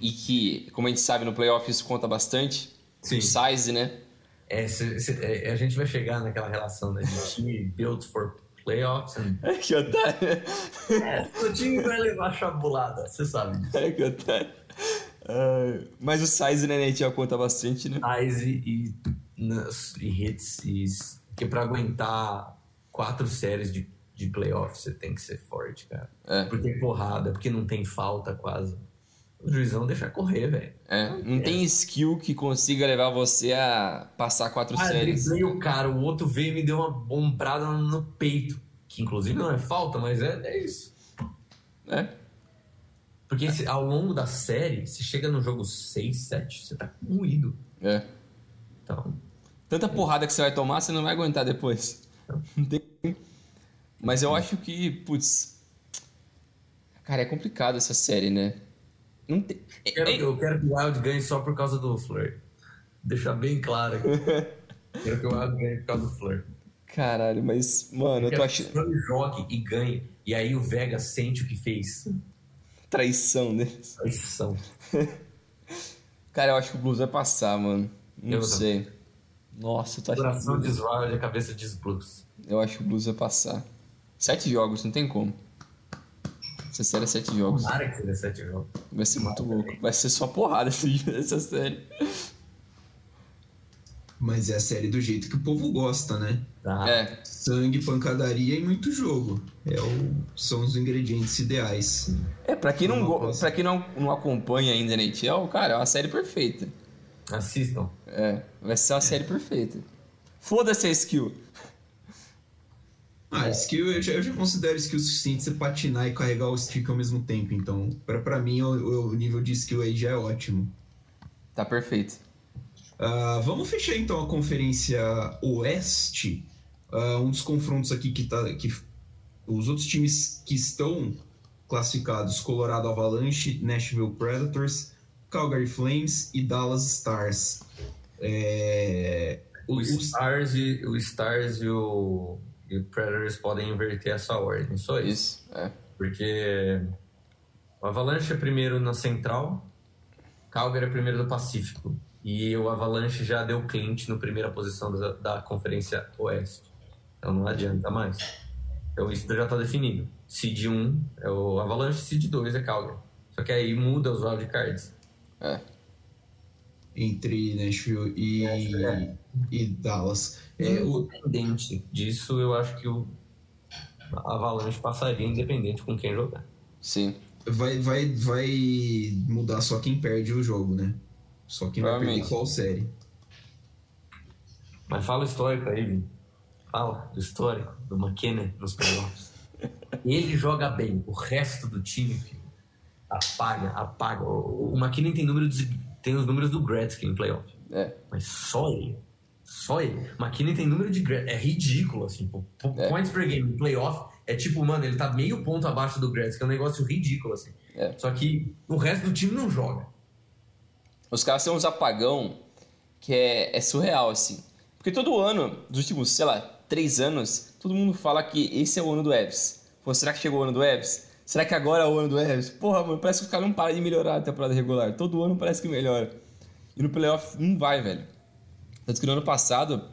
e que, como a gente sabe, no playoff isso conta bastante, Sim. o size, né? É, cê- cê- é, a gente vai chegar naquela relação né, de time *laughs* built for playoffs. and- É que otário. É, o time vai levar chabulada, você sabe disso. É que otário. Ah, mas o size na NHL conta bastante, né? Size e, e hits, e, porque pra aguentar quatro séries de, de playoffs você tem que ser forte, cara. É. Porque tem porrada, porque não tem falta quase. O juizão deixa correr, velho. É, não tem skill que consiga levar você a passar quatro Ah, séries. driblei o cara, o outro veio e me deu uma bombrada no peito. Que inclusive não é falta, mas é, é isso. É, Porque se- ao longo da série, se chega no jogo 6, 7, você tá moído. é. Então, Tanta porrada que você vai tomar, você não vai aguentar depois. Não tem- Mas eu acho que, putz. Cara, é complicado essa série, né? Não tem. eu quero, é- eu quero que o Wild ganhe só por causa do Fleur. Deixar bem claro aqui. *laughs* quero que o Wild ganhe por causa do Fleur. Caralho, mas, mano, eu tô Quero achando. que o jogue e ganhe. E aí o Vega sente o que fez. Traição deles. Traição. *laughs* Cara, eu acho que o Blues vai passar, mano. Não Eu sei. Nossa, tu acha que o Coração diz Wild, a cabeça diz Blues. Eu acho que o Blues vai passar. Sete jogos, não tem como. Essa série é sete jogos. Tomara que seja sete jogos. Vai ser muito louco. Vai ser só porrada essa série. Mas é a série do jeito que o povo gosta, né? Tá. É, Sangue, pancadaria e muito jogo. É o... São os ingredientes ideais. é pra quem não, go... Pra quem não, não acompanha ainda a NHL, cara, é uma série perfeita. Assistam. É, vai ser uma série perfeita. Foda-se a skill. Ah, skill, eu já, eu já considero skill suficiente você patinar e carregar o stick ao mesmo tempo. Então, pra, pra mim, o, o nível de skill aí já é ótimo. Tá perfeito. Ah, vamos fechar então a conferência Oeste. Ah, um dos confrontos aqui que tá. Que, os outros times que estão classificados: Colorado Avalanche, Nashville Predators, Calgary Flames e Dallas Stars. É, O os- Stars, e, o Stars e o, e o Predators podem inverter essa ordem, só isso. Isso, é. Porque o Avalanche é primeiro na Central, Calgary é primeiro do Pacífico. E o Avalanche já deu Clint no primeira posição da, da Conferência Oeste. Então não adianta mais. Então isso já está definido. Seed 1 é o Avalanche, Seed 2 é Calgary. Só que aí muda os wildcards. É. entre Nashville e, É. e Dallas. É, o, Independente disso, eu acho que o Avalanche passaria independente com quem jogar. Sim. vai, vai, vai mudar só quem perde o jogo, né? Só quem vai perder qual série. Mas fala o histórico aí, Vini. Fala do histórico do McKinnon nos playoffs. *laughs* Ele joga bem, o resto do time, filho, apaga, apaga. O, o McKinnon tem, número de- tem os números do Gretzky em playoff, É. mas só ele. Só ele. McKinnon tem número de. É ridículo, assim. pô. É. Points per game playoff é tipo, mano, ele tá meio ponto abaixo do Gretzky. É um negócio ridículo, assim. É. Só que o resto do time não joga. Os caras têm uns apagão que é, é surreal, assim. Porque todo ano, dos últimos, sei lá, três anos, todo mundo fala que esse é o ano do Evs. Pô, será que chegou o ano do Evs? Será que agora é o ano do Evs? Porra, mano, parece que os caras não param de melhorar a temporada regular. Todo ano parece que melhora. E no playoff não vai, velho. Tanto que no ano passado,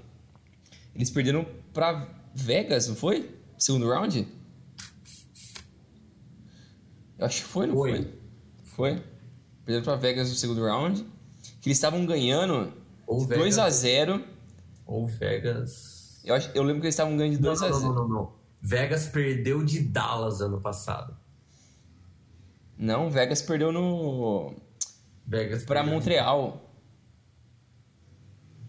eles perderam pra Vegas, não foi? Segundo round? Eu acho que foi, não Foi. foi? Foi. Perderam pra Vegas no segundo round. Que eles estavam ganhando Ou 2 a Vegas, 0 ou Vegas. eu, acho, eu lembro que eles estavam ganhando de 2 não, a não, 0 não, não, não. Vegas perdeu de Dallas ano passado. Não, Vegas perdeu no. Vegas pra perdeu. Montreal.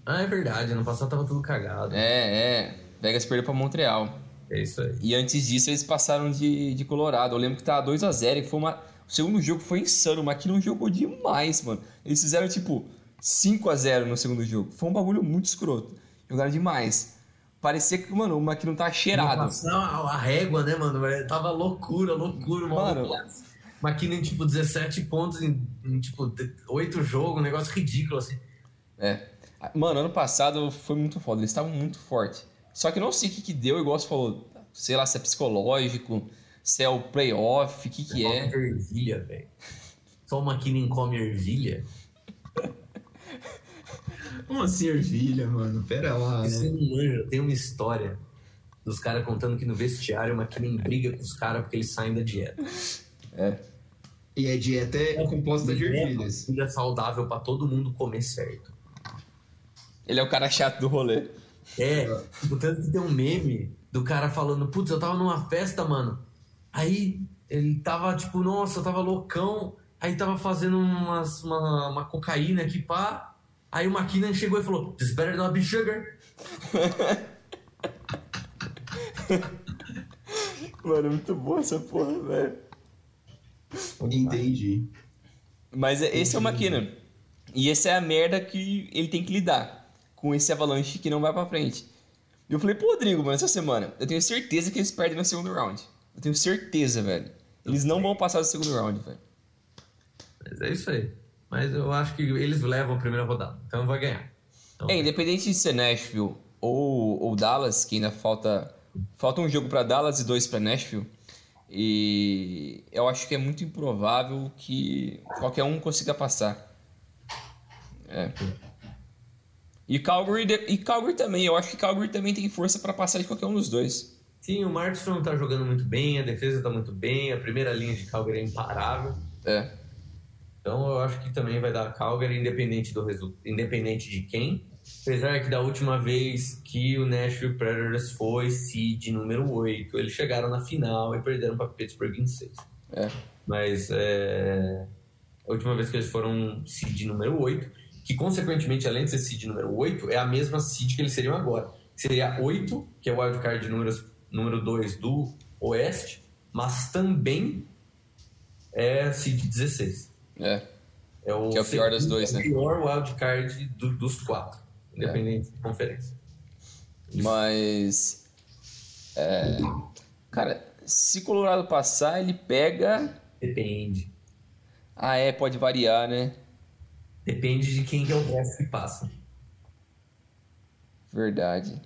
Ah, é verdade. Ano passado tava tudo cagado. É, é. Vegas perdeu pra Montreal. É isso aí. E antes disso eles passaram de, de Colorado. Eu lembro que tava 2 a 0 que foi uma. O segundo jogo foi insano, mas que não jogou demais, mano. Eles fizeram tipo 5 a 0 no segundo jogo. Foi um bagulho muito escroto. Jogaram demais. Parecia que, mano, o Maquino tá cheirado. Passar a, régua, né, mano? velho? Tava loucura, loucura. Mano. Maquina em, tipo, 17 pontos em, em, tipo, 8 jogos. Um negócio ridículo, assim. É. Mano, ano passado foi muito foda. Eles estavam muito fortes. Só que eu não sei o que, que deu, igual você falou. Sei lá se é psicológico, se é o playoff, o que, que é. Come ervilha, velho. Só o Maquina come ervilha. Como assim, ervilha, mano? Pera lá, Você né? não manja. Tem uma história dos caras contando que no vestiário o Maquina briga com os caras porque eles saem da dieta. É. E a dieta é composta de ervilhas. Comida saudável pra todo mundo comer certo. Ele é o cara chato do rolê. É, tipo, tanto que tem um meme do cara falando, putz, eu tava numa festa, mano. Aí ele tava, tipo, nossa, eu tava loucão. Aí tava fazendo umas, uma, uma cocaína aqui, pá. Aí o McKinnon chegou e falou, This better not be sugar. *laughs* Mano, muito boa essa porra, velho. Entendi. Mas esse é o McKinnon. E essa é a merda que ele tem que lidar com esse avalanche que não vai pra frente. E eu falei pro Rodrigo, mano, essa semana, eu tenho certeza que eles perdem no segundo round. Eu tenho certeza, velho. Eles não vão passar do segundo round, velho. Mas é isso aí. Mas eu acho que eles levam a primeira rodada, então vai ganhar. Então, É, independente de ser Nashville ou, ou Dallas, que ainda falta. Falta um jogo pra Dallas e dois pra Nashville. E eu acho que é muito improvável que qualquer um consiga passar. É. E Calgary, e Calgary também. Eu acho que Calgary também tem força para passar de qualquer um dos dois. Sim, o Martinson tá jogando muito bem, a defesa tá muito bem, a primeira linha de Calgary é imparável. É. Então eu acho que também vai dar Calgary, independente do resultado, independente de quem. Apesar que da última vez que o Nashville Predators foi seed número 8, eles chegaram na final e perderam para Pittsburgh em 6. É. Mas é, a última vez que eles foram seed número 8, que consequentemente, além de ser seed número 8, é a mesma seed que eles seriam agora. Seria 8, que é o wildcard número, número 2 do Oeste, mas também é seed 16. É. É o, que é o pior das dois, é né? O pior wildcard do, dos quatro, independente é. de conferência. Mas. É, cara, se Colorado passar, ele pega. Depende. Ah, é, pode variar, né? Depende de quem que é o resto que passa. Verdade.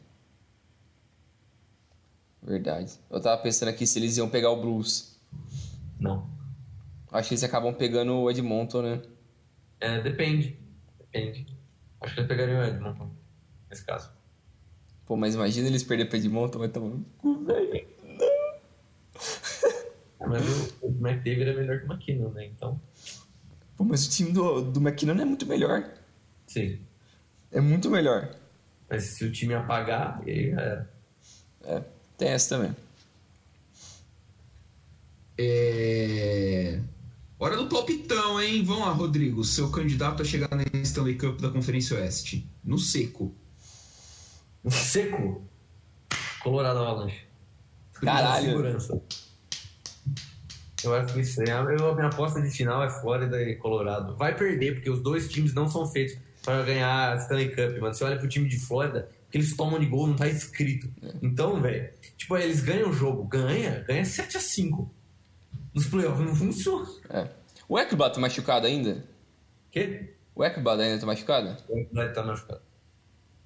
Verdade. Eu tava pensando aqui se eles iam pegar o Blues. Não. Acho que eles acabam pegando o Edmonton, né? É, depende. Depende. Acho que eles pegariam o Edmonton, nesse caso. Pô, mas imagina eles perderem pra Edmonton, vai tomar no cu, velho. Mas o, o McDavid é melhor que o McKinnon, né? Então. Pô, mas o time do, do McKinnon é muito melhor. Sim. É muito melhor. Mas se o time apagar, aí já era. É, tem essa também. É... Hora do palpitão, hein? Vamos lá, Rodrigo. Seu candidato a chegar na Stanley Cup da Conferência Oeste. No seco. No seco? Colorado Avalanche. Caralho. Segurança. Eu acho que isso é. Eu, a minha aposta de final é Flórida e Colorado. Vai perder, porque os dois times não são feitos para ganhar a Stanley Cup, mano. Você olha pro time de Flórida, que eles tomam de gol, não tá escrito. Então, velho, tipo, eles ganham o jogo, ganha, ganha 7 a 5 Nos playoffs não funciona. É. O Ekblad tá machucado ainda? Quê? O Ekblad ainda tá machucado? O Ekblad tá machucado.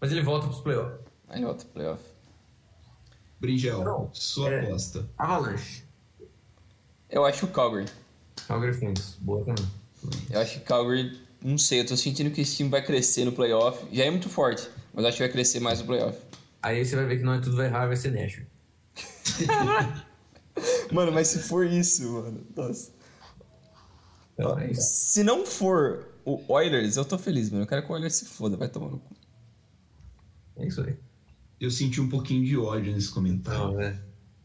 Mas ele volta pros playoffs. Aí volta pro playoff. Bringel, Não, sua é- aposta. Avalanche. Eu acho o Calgary. Calgary Flames. Boa também. Eu acho que Calgary, não sei, eu tô sentindo que esse time vai crescer no playoff. Já é muito forte, mas acho que vai crescer mais no playoff. Aí você vai ver que não é tudo vai errar, vai ser Nashville. *laughs* Mano, mas se for isso, mano, nossa. Então, é isso. Se não for o Oilers, eu tô feliz, mano. Eu quero que o Oilers se foda, vai tomar no cu. É isso aí. Eu senti um pouquinho de ódio nesse comentário. Não, né?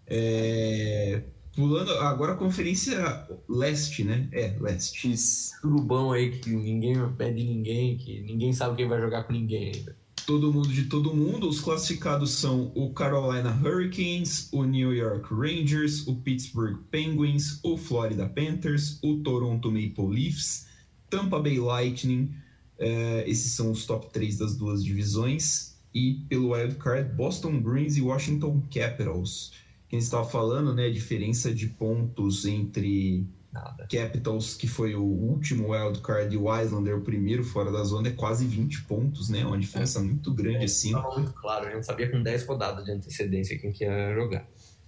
É... Pulando agora a Conferência Leste, né? É, Leste. Isso. Surubão aí que ninguém pede ninguém, que ninguém sabe quem vai jogar com ninguém ainda. Todo mundo de todo mundo. Os classificados são o Carolina Hurricanes, o New York Rangers, o Pittsburgh Penguins, o Florida Panthers, o Toronto Maple Leafs, Tampa Bay Lightning. É, esses são os top 3 das duas divisões. E pelo wildcard, Boston Bruins e Washington Capitals. Quem estava falando, né? A diferença de pontos entre Nada. Capitals, que foi o último wildcard, e o Islander, o primeiro fora da zona, é quase 20 pontos, né? Uma diferença muito grande assim. Tava muito claro, a gente sabia com 10 rodadas de antecedência quem que ia jogar.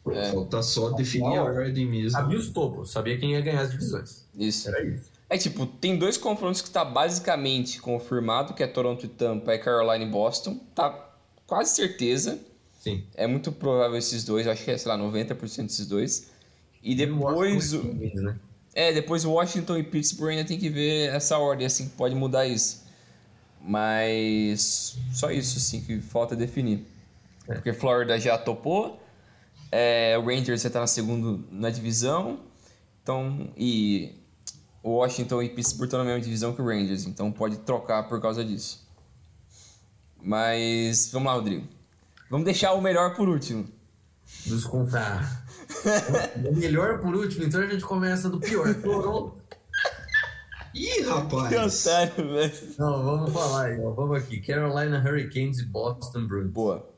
É. Falta só definir a ordem mesmo. Sabia os topos, sabia quem ia ganhar as divisões. Isso. Era isso. É tipo, tem dois confrontos que tá basicamente confirmado, que é Toronto e Tampa, e Carolina e Boston. Tá quase certeza. Sim. É muito provável esses dois, acho que é, sei lá, 90% desses dois. E depois. o- né? É, depois Washington e Pittsburgh ainda tem que ver essa ordem, assim, que pode mudar isso. Mas só isso, assim, que falta definir. É. Porque Florida já topou, é, o Rangers já tá na segunda na divisão, então, e o Washington e Pittsburgh estão na mesma divisão que o Rangers, então pode trocar por causa disso. Mas, vamos lá, Rodrigo. Vamos deixar o melhor por último. Descontar. o melhor por último, então a gente começa do pior. Ih, rapaz! Que otário, velho. Não, vamos falar aí, ó. Vamos aqui. Carolina Hurricanes e Boston Bruins. Boa.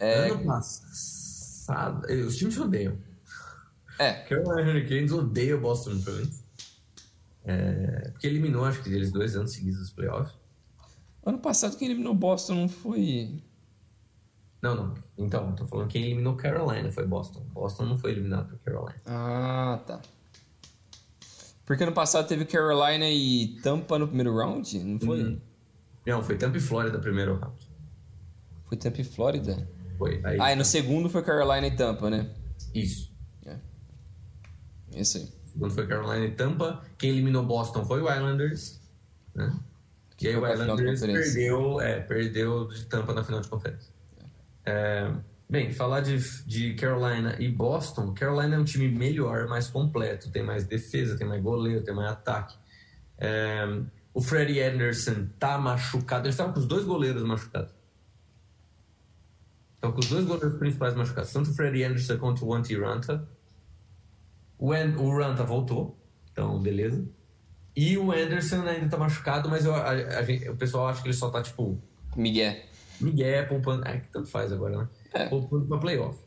É, Ano passado. eh, Os times odeiam. é, Carolina Hurricanes odeia o Boston Bruins. É, porque eliminou, acho que eles dois anos seguidos dos playoffs. ano passado quem eliminou Boston não foi... Não, não. Então, tô falando quem eliminou Carolina foi Boston. Boston não foi eliminado por Carolina. Ah, tá. Porque ano passado teve Carolina e Tampa no primeiro round, não foi? Uhum. Não, foi Tampa e Flórida primeiro round. Foi Tampa e Flórida? Foi. Aí, Ah, e no segundo foi Carolina e Tampa, né? Isso. Isso aí. Segundo foi Carolina e Tampa. Quem eliminou Boston foi o Islanders. Né? E aí o Islanders perdeu, é, perdeu de Tampa na final de conferência. É, bem, falar de, de Carolina e Boston. Carolina é um time melhor, mais completo. Tem mais defesa, tem mais goleiro, tem mais ataque. É, o Freddie Anderson tá machucado. Eles estavam com os dois goleiros machucados. Estão com os dois goleiros principais machucados. Tanto o Freddie Anderson quanto o Antti Ranta. O, o Ranta voltou. Então, beleza. E o Anderson ainda tá machucado, mas eu- a- a gente- o pessoal acha que ele só tá, tipo, Miguel. Miguel poupando. É, que tanto faz agora, né? É. Poupando pra playoff.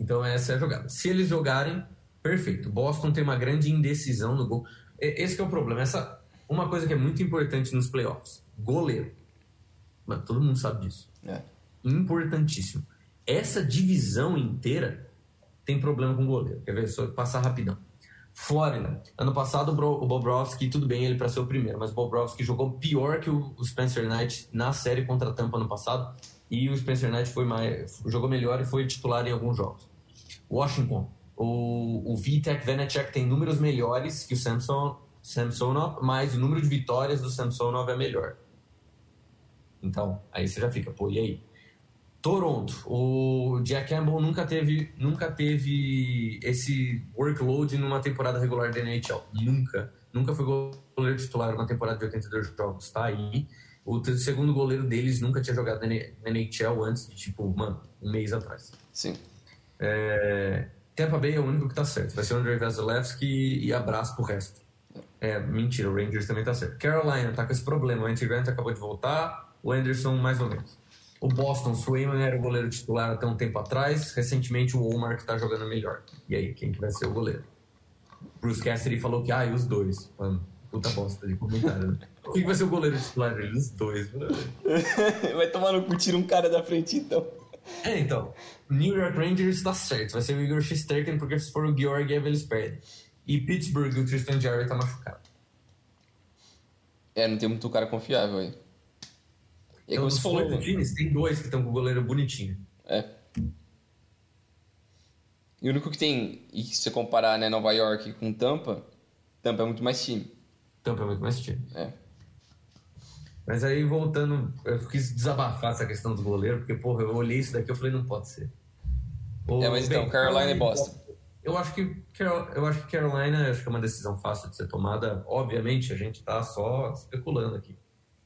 Então essa é a jogada. Se eles jogarem, perfeito. Boston tem uma grande indecisão no gol. Esse que é o problema. Essa, uma coisa que é muito importante nos playoffs: goleiro. Mano, todo mundo sabe disso. É. Importantíssimo. Essa divisão inteira tem problema com goleiro. Quer ver? Só passar rapidão. Flórida. Ano passado o Bro- o Bobrovsky, tudo bem ele para ser o primeiro, mas o Bobrovsky jogou pior que o o Spencer Knight na série contra a Tampa ano passado e o Spencer Knight foi mais, jogou melhor e foi titular em alguns jogos. Washington. O, o Vitek Vanacek tem números melhores que o Samson, Samsonov, mas o número de vitórias do Samsonov é melhor. Então, aí você já fica, pô, e aí? Toronto, o Jack Campbell nunca teve, nunca teve esse workload numa temporada regular da NHL. Nunca. Nunca foi goleiro titular numa temporada de 82 jogos. Tá aí. O segundo goleiro deles nunca tinha jogado na NHL antes de, tipo, mano, um mês atrás. Sim. É, Tampa Bay é o único que tá certo. Vai ser o Andrei Vasilevsky e abraço pro resto. É, mentira, o Rangers também tá certo. Carolina tá com esse problema. O Antti Grant acabou de voltar, o Anderson mais ou menos. O Boston, Swayman era o goleiro titular até um tempo atrás. Recentemente o Omar que tá jogando melhor. E aí, quem que vai ser o goleiro? Bruce Cassidy falou que, ah, e os dois. Mano, puta bosta de comentário, né? *laughs* Quem que vai ser o goleiro titular dele? Os dois. brother. *laughs* Vai tomar no cu, tira um cara da frente então. É, então. New York Rangers tá certo. Vai ser o Igor Shesterkin, porque se for o Georgiev, eles perdem. E Pittsburgh, o Tristan Jarry tá machucado. É, não tem muito cara confiável aí. E Então, como você falou, times, tem dois que estão com o goleiro bonitinho. É. E o único que tem, e se você comparar né, Nova York com Tampa, Tampa é muito mais time. Tampa é muito mais time. É. Mas aí, voltando, eu quis desabafar essa questão do goleiro, porque, porra, eu olhei isso daqui e falei, não pode ser. O- É, mas então, Carolina e Boston. Eu acho que eu acho que Carolina acho que é uma decisão fácil de ser tomada. Obviamente, a gente tá só especulando aqui.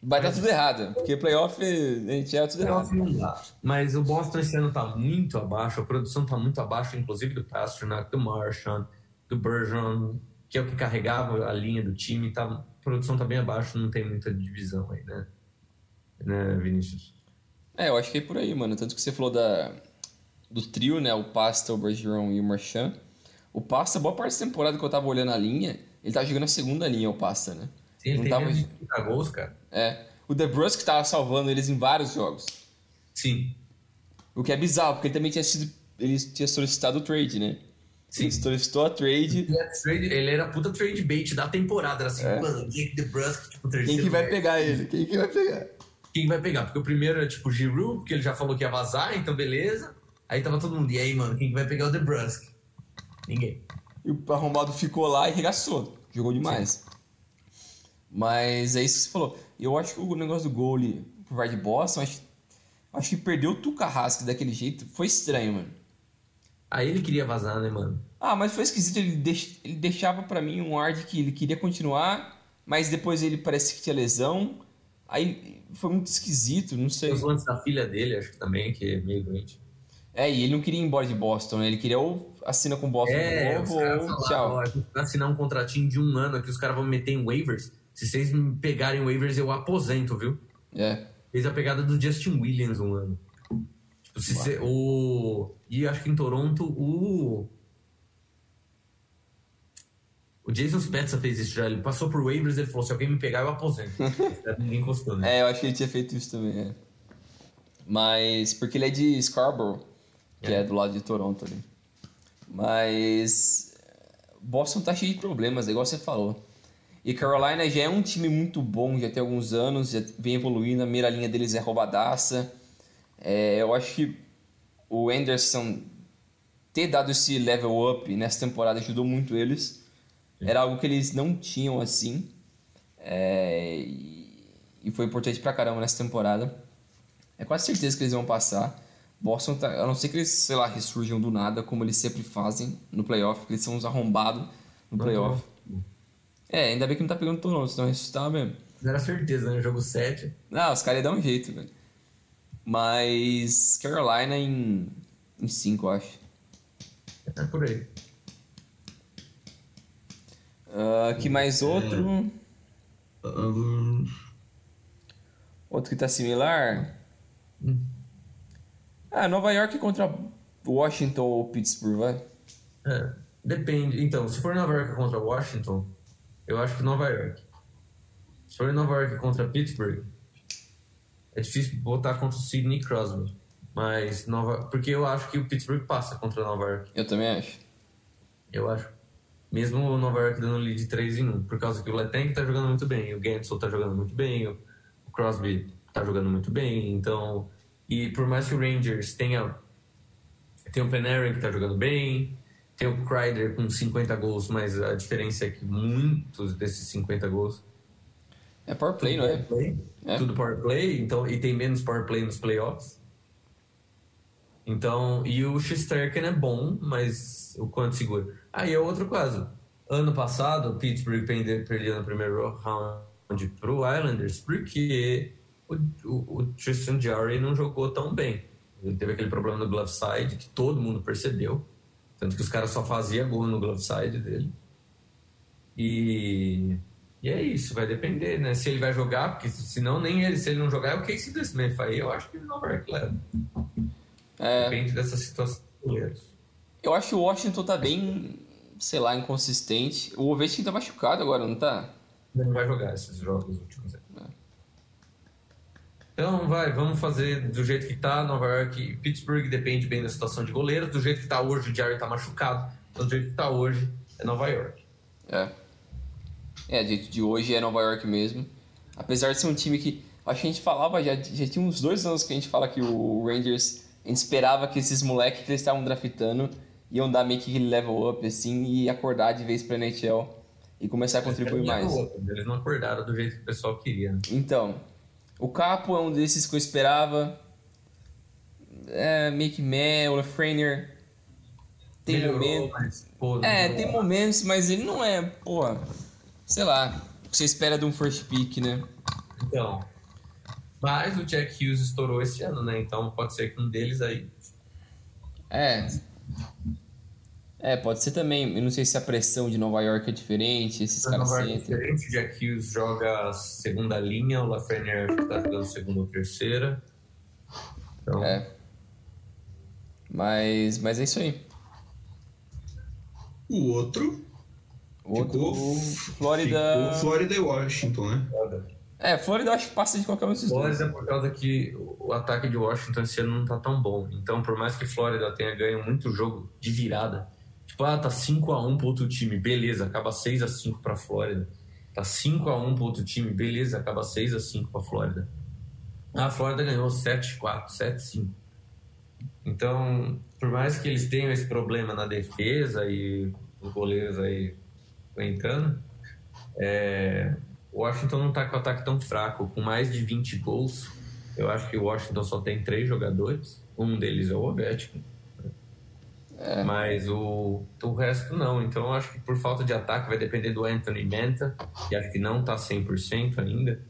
Vai dar tudo errado, porque playoff, NHL é tudo errado. Não dá. Mas o Boston esse ano tá muito abaixo, a produção tá muito abaixo, inclusive do Pasternak, do Marchand, do Bergeron, que é o que carregava a linha do time. Tá, a produção tá bem abaixo, não tem muita divisão aí, né? Né, Vinícius? É, eu acho que é por aí, mano. Tanto que você falou da, do trio, né? O Pasta, o Bergeron e o Marchand. O Pasta, boa parte da temporada que eu tava olhando a linha, ele tava jogando a segunda linha, o Pasta, né? Sim, ele Não tava- menos de 30 gols, cara. É. O DeBrusque tava salvando eles em vários jogos. Sim. O que é bizarro, porque ele também tinha sido. Ele tinha solicitado o trade, né? Sim. Ele solicitou a trade. Ele era Ele era puta trade bait da temporada. Era assim, É. mano, Jake DeBrusque, tipo, Quem terceiro. que vai pegar ele? Quem que vai pegar? Quem vai pegar? Porque o primeiro era tipo Giroud, porque ele já falou que ia vazar, então beleza. Aí tava todo mundo, e aí, mano, quem que vai pegar o DeBrusque? Ninguém. E o arrombado ficou lá e regaçou. Jogou demais. Mas é isso que você falou. Eu acho que o negócio do goalie pro vai de Boston, acho, acho que perdeu o Tuca Rask daquele jeito. Foi estranho, mano. Aí ele queria vazar, né, mano? Ah, mas foi esquisito. Ele, deix- ele deixava pra mim um ar de que ele queria continuar, mas depois ele parece que tinha lesão. Aí foi muito esquisito, não sei. Os lances da filha dele, acho que também, que é meio doente. É, e ele não queria ir embora de Boston, né? Ele queria ou assina com Boston É, de novo ou falaram, tchau. ó, assinar um contratinho de um ano aqui, os caras vão meter em waivers. Se vocês me pegarem waivers, eu aposento, viu? É. Fez a pegada do Justin Williams um ano. Tipo, se cê- o... E acho que em Toronto, o... O Jason Spezza fez isso já. Ele passou por waivers e falou, se alguém me pegar, eu aposento. *laughs* Ninguém encostou, né? É, eu acho que ele tinha feito isso também, é. Mas. Porque ele é de Scarborough, que é, do lado de Toronto ali. Mas. Boston tá cheio de problemas, igual você falou. E Carolina já é um time muito bom, já tem alguns anos, já vem evoluindo, a primeira linha deles é roubadaça. É, eu acho que o Anderson ter dado esse level up nessa temporada ajudou muito eles. Era algo que eles não tinham assim. É, e foi importante pra caramba nessa temporada. É quase certeza que eles vão passar. Boston, tá, a não ser que eles, sei lá, ressurjam do nada, como eles sempre fazem no playoff, que eles são uns arrombados no playoff. É, ainda bem que não tá pegando Toronto, senão ressuscitar mesmo. Era certeza, né? Jogo 7. Não, os caras iam dar um jeito, velho. Mas Carolina em 5, eu acho. É por aí. Uh, que mais outro? Ahn, Outro que tá similar? Hum. Ah, Nova York contra Washington ou Pittsburgh, vai? É, depende. Então, se for Nova York contra Washington, eu acho que Nova York. Se for Nova York contra Pittsburgh, é difícil botar contra o Sidney Crosby. Mas Nova. Porque eu acho que o Pittsburgh passa contra Nova York. Eu também acho. Eu acho. Mesmo o Nova York dando lead 3 em 1. Por causa que o Letang tá jogando muito bem, o Gensel tá jogando muito bem, o Crosby tá jogando muito bem. Então. E por mais que o Rangers tenha. Tem o Panarin que tá jogando bem. Tem o Kreider com 50 gols, mas a diferença é que muitos desses 50 gols É power play, não é? play, É. tudo power play, então, e tem menos power play nos playoffs. Então, e o Shesterkin é bom, mas o quanto segura. Aí é outro caso. Ano passado, o Pittsburgh perde- perdeu no primeiro round pro Islanders porque o, o, o Tristan Jarry não jogou tão bem. Ele teve aquele problema no glove side que todo mundo percebeu. Tanto que os caras só faziam gol no glove side dele. E, e é isso, vai depender, né? Se ele vai jogar, porque senão nem ele, se ele não jogar, é o Casey DeSmith. Aí eu acho que ele não vai leva. É, Depende dessa situação. dos goleiros. eu acho que o Washington tá bem, sei lá, inconsistente. O Ovechkin tá machucado agora, não tá? Ele não vai jogar esses jogos últimos. aí. Então vai, vamos fazer do jeito que tá, Nova York e Pittsburgh, depende bem da situação de goleiros. Do jeito que tá hoje, o Jerry tá machucado. Então do jeito que tá hoje, é Nova York. É. É, de, de hoje é Nova York mesmo. Apesar de ser um time que. Acho que a gente falava, já, já tinha uns dois anos que a gente fala que o Rangers. A gente esperava que esses moleques que eles estavam draftando iam dar meio que aquele level up, assim, e acordar de vez pra NHL e começar a contribuir mais. Eles não acordaram do jeito que o pessoal queria. né? Então, o Capo é um desses que eu esperava. É, que meh, o Lafreniere tem Melhorou, momentos. mas, pô, É, tem momentos, mas ele não é, pô, sei lá, o que você espera de um first pick, né? Então. Mas o Jack Hughes estourou esse ano, né? Então pode ser que um deles aí. É. É, pode ser também. Eu não sei se a pressão de Nova York é diferente, esses Na caras Nova York é diferente, o Jack Hughes joga a segunda linha, o Lafreniere tá jogando segunda ou terceira. Então, É. Mas, mas é isso aí. O outro O outro, ficou, Flórida. ficou Flórida e Washington, né? É, Flórida eu acho que passa de qualquer um desses dois. Flórida por causa que o ataque de Washington esse ano não tá tão bom. Então, por mais que Flórida tenha ganho muito jogo de virada, tipo, ah, tá 5x1 pro outro time, beleza, acaba 6x5 pra Flórida. Tá 5x1 pro outro time, beleza, acaba 6x5 pra Flórida. Ah, a Flórida ganhou 7x4, 7x5. Então, por mais que eles tenham esse problema na defesa e os goleiros aí aguentando, é, Washington não tá com o ataque tão fraco, com mais de 20 gols. Eu acho que o Washington só tem três jogadores. Um deles é o Ovechkin. Mas o, o resto não. Então eu acho que por falta de ataque vai depender do Anthony Manta, que acho que não tá 100% ainda.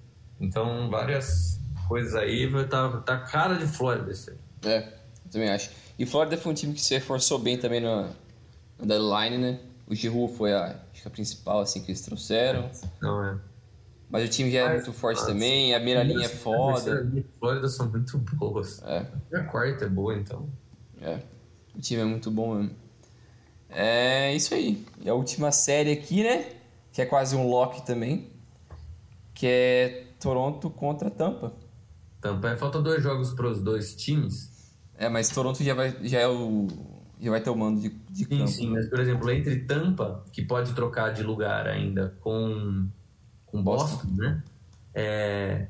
Então várias coisas aí vai tá, tá cara de Flórida esse aí. É, eu também acho. E Flórida foi um time que se reforçou bem também na, na deadline, né? O Giroud foi a, acho que a principal, assim, que eles trouxeram. Não é. Mas o time já é Mas, muito forte nossa, também, a primeira linha é foda. de Flórida são muito boas. É, a quarta é boa, então. é. O time é muito bom mesmo. É isso aí. E a última série aqui, né? Que é quase um lock também. Que é Toronto contra Tampa. Tampa, é, falta dois jogos para os dois times. É, mas Toronto já, vai, já é o já vai ter o mando de, de sim, campo. Sim, mas por exemplo, entre Tampa, que pode trocar de lugar ainda com, com Boston, Boston. né? É,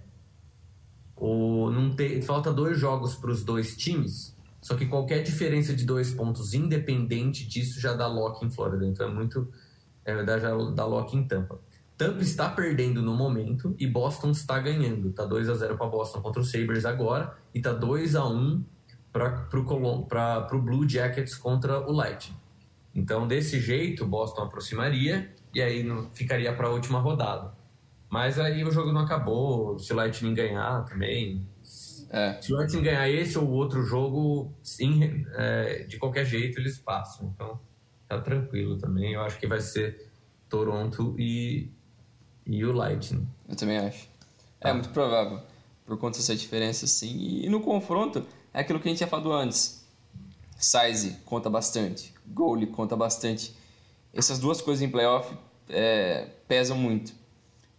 o, não tem, falta dois jogos para os dois times, só que qualquer diferença de dois pontos, independente disso, já dá lock em Flórida. Então é muito. É, dá, já dá lock em Tampa. Tampa está perdendo no momento e Boston está ganhando. Tá 2 a 0 para Boston contra o Sabres agora e tá 2 a 1 para o Blue Jackets contra o Light. Então, desse jeito, Boston aproximaria e aí ficaria para a última rodada. Mas aí o jogo não acabou. Se o Lightning ganhar também. É. Se o Lightning ganhar esse ou outro jogo, sim, é, de qualquer jeito eles passam. Então, tá tranquilo também. Eu acho que vai ser Toronto e, e o Lightning. Eu também acho. É muito provável, por conta dessa diferença, sim. E no confronto, é aquilo que a gente tinha falado antes. Size conta bastante, goalie conta bastante. Essas duas coisas em playoff é, pesam muito.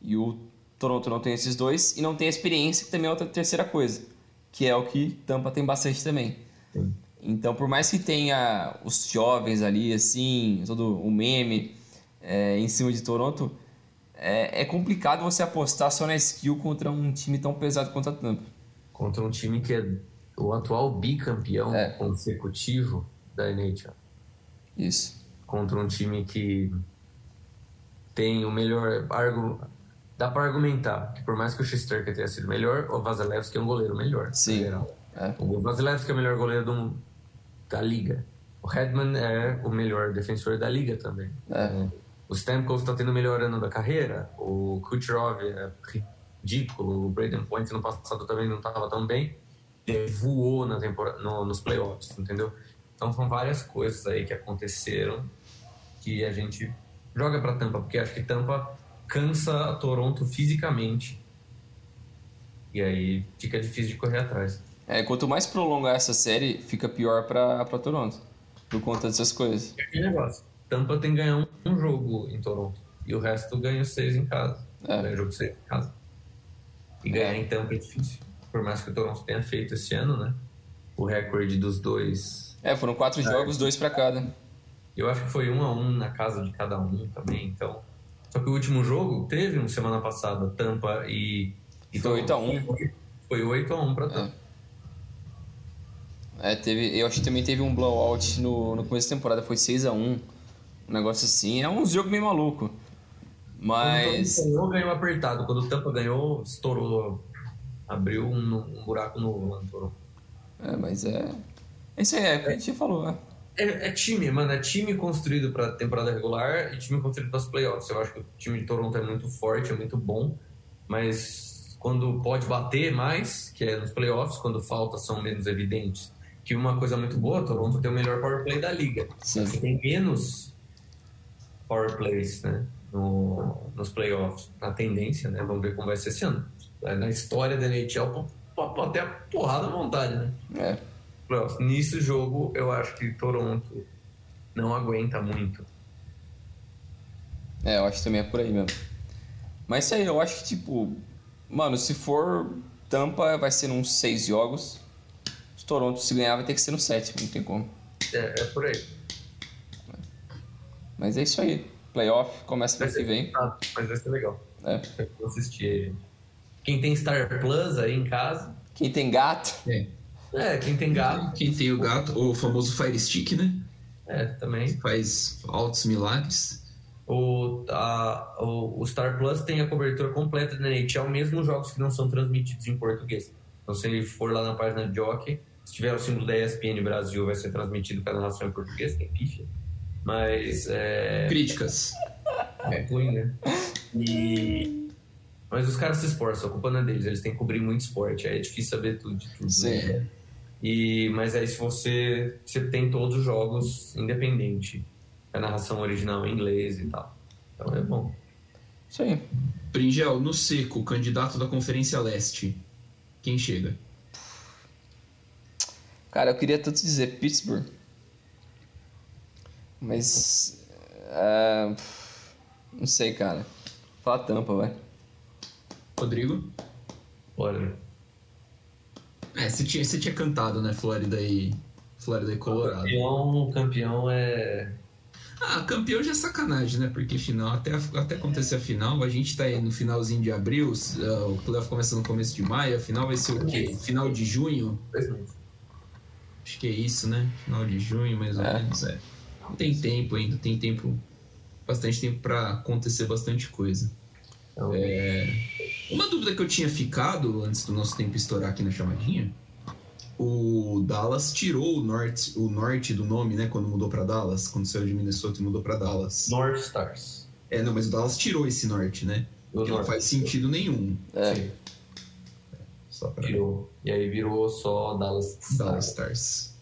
E o Toronto não tem esses dois e não tem a experiência, que também é outra terceira coisa, que é o que Tampa tem bastante também. Sim. Então, por mais que tenha os jovens ali, assim, todo o meme é, em cima de Toronto, é, é, complicado você apostar só na skill contra um time tão pesado quanto a Tampa. Contra um time que é o atual bicampeão é. consecutivo da NHL. Isso. Contra um time que tem o melhor. Dá para argumentar que por mais que o Shesterkin tenha sido melhor, o Vasilevski é um goleiro melhor. Sim. É. O Vasilevski é o melhor goleiro do, da liga. O Redman é o melhor defensor da liga também. É. O Stamkos está tendo o melhor ano da carreira. O Kucherov é ridículo. O Braden Point no passado também não estava tão bem voou na temporada, no, nos playoffs, entendeu? Então são várias coisas aí que aconteceram que a gente joga para Tampa, porque acho que Tampa cansa Toronto fisicamente e aí fica difícil de correr atrás. É, quanto mais prolongar essa série, fica pior para Toronto, por conta dessas coisas. É aquele negócio. Tampa tem que ganhar um, um, jogo em Toronto e o resto ganha seis em casa. É. Ganha jogo seis em casa. E ganhar em Tampa é difícil por mais que o Toronto tenha feito esse ano, né? O recorde dos dois. É, foram quatro jogos, dois para cada. Eu acho que foi um a um na casa de cada um também, então. Só que o último jogo teve uma semana passada, Tampa e. e foi 8 a 1 Foi 8 a 1 para Tampa. É. é. teve, eu acho que também teve um blowout no, no começo da temporada, foi 6 a 1 Um negócio assim. É um jogo meio maluco. Mas. Quando o ganhou, ganhou apertado. Quando o Tampa ganhou, estourou abriu um, um buraco novo lá no Toronto. É, mas é. Isso aí é o que a gente falou, né? É, é, time, mano. É time construído pra temporada regular e time construído para os playoffs. Eu acho que o time de Toronto é muito forte, é muito bom, mas quando pode bater mais, que é nos playoffs, quando falta são menos evidentes. Que uma coisa muito boa, Toronto tem o melhor power play da liga. Sim. Tem menos power plays, né? No, nos playoffs, na tendência, né? Vamos ver como vai ser esse ano na história da NHL, pode ter a porrada à vontade, né? É. Nesse jogo, eu acho que Toronto não aguenta muito. É, eu acho que também é por aí mesmo. Mas isso aí, eu acho que, tipo, mano, se for Tampa, vai ser uns seis jogos. Se Toronto se ganhar, vai ter que ser no sétimo, não tem como. É, é por aí. Mas é isso aí. Playoff começa no que vem. Ah, mas vai ser legal. É. Eu assistir aí. Quem tem Star Plus aí em casa. Quem tem gato. É, é quem tem gato. Quem tem o gato, o famoso Fire Stick, né? É, também. Faz altos milagres. O, a, o, o, Star Plus tem a cobertura completa da NHL, mesmo os jogos que não são transmitidos em português. Então, se ele for lá na página de Jockey, se tiver o símbolo da ESPN Brasil, vai ser transmitido com a narração em português, tem pífia. Mas. É... Críticas. É ruim, né? E mas os caras se esforçam, a culpa não é deles, eles têm que cobrir muito esporte, aí é difícil saber tudo de tudo. Sim. Né? E, mas aí se você, você tem todos os jogos independente, a narração original em inglês e tal. Então é bom. Isso aí. Pringel, no seco, candidato da Conferência Leste, quem chega? Cara, eu queria tanto dizer Pittsburgh. Mas. Uh, não sei, cara. Fala tampa, vai. Rodrigo? Flórida. É, você tinha, você tinha cantado, né, Flórida e. Flórida e Colorado. Campeão, campeão é. Ah, campeão já é sacanagem, né? Porque final, até, até acontecer a final, a gente tá aí no finalzinho de abril, uh, o playoff começa no começo de maio, a final vai ser o quê? Final de junho? Acho que é isso, né? Final de junho, mais ou é. menos, é. Tem tempo ainda, tem tempo, bastante tempo para acontecer bastante coisa. Então, é... Uma dúvida que eu tinha ficado antes do nosso tempo estourar aqui na chamadinha o Dallas tirou o norte, o norte do nome, né? Quando mudou para Dallas, quando saiu de Minnesota e mudou para Dallas. North Stars. É, não, mas o Dallas tirou esse norte, né? O que não faz sentido nenhum. É. Sim. Só pra... Tirou. E aí virou só Dallas Stars. Dallas Stars.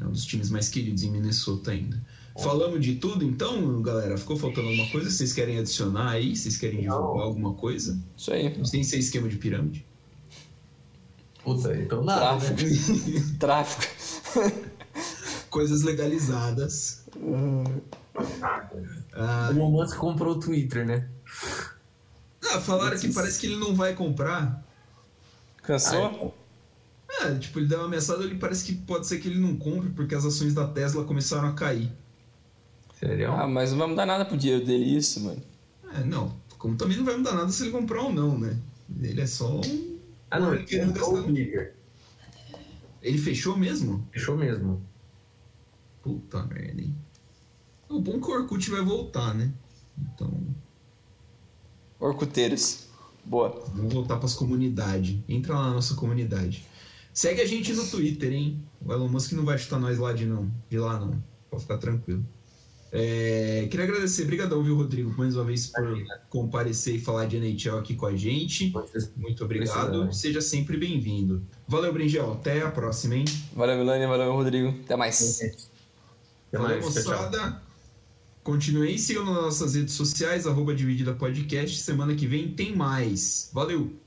É um dos times mais queridos em Minnesota ainda. Falamos de tudo então, galera? Ficou faltando alguma coisa? Vocês querem adicionar aí? Vocês querem divulgar alguma coisa? Isso aí. Tem ser esquema de pirâmide? Puta, então nada. Tráfico. Né? Tráfico. Coisas legalizadas. Ah, o Elon Musk comprou o Twitter, né? Ah, falaram que parece que ele não vai comprar. Cansou? Ah, é, tipo, ele deu uma ameaçada, ele parece que pode ser que ele não compre, porque as ações da Tesla começaram a cair. Sério? Ah, mas não vai mudar nada pro dinheiro dele isso, mano. É, não. Como também não vai mudar nada se ele comprar ou não, né? Ele é só um ah, não, ele fechou o. Ele fechou mesmo? Fechou mesmo. Puta merda, hein? O bom é que o Orkut vai voltar, né? Então. Orkuteiros. Boa. Vamos voltar para as comunidades. Entra lá na nossa comunidade. Segue a gente no Twitter, hein? O Elon Musk não vai chutar nós lá de não. De lá não. Pode ficar tranquilo. É, queria agradecer, obrigadão, viu, Rodrigo, mais uma vez por comparecer e falar de NHL aqui com a gente. Muito obrigado. Seja sempre bem-vindo. Valeu, Bringel. Até a próxima, hein? Valeu, Milani. Valeu, Rodrigo. Até mais. Até Valeu, mais. moçada. Continuem sigam nas nossas redes sociais, arroba Dividida Podcast. Semana que vem tem mais. Valeu!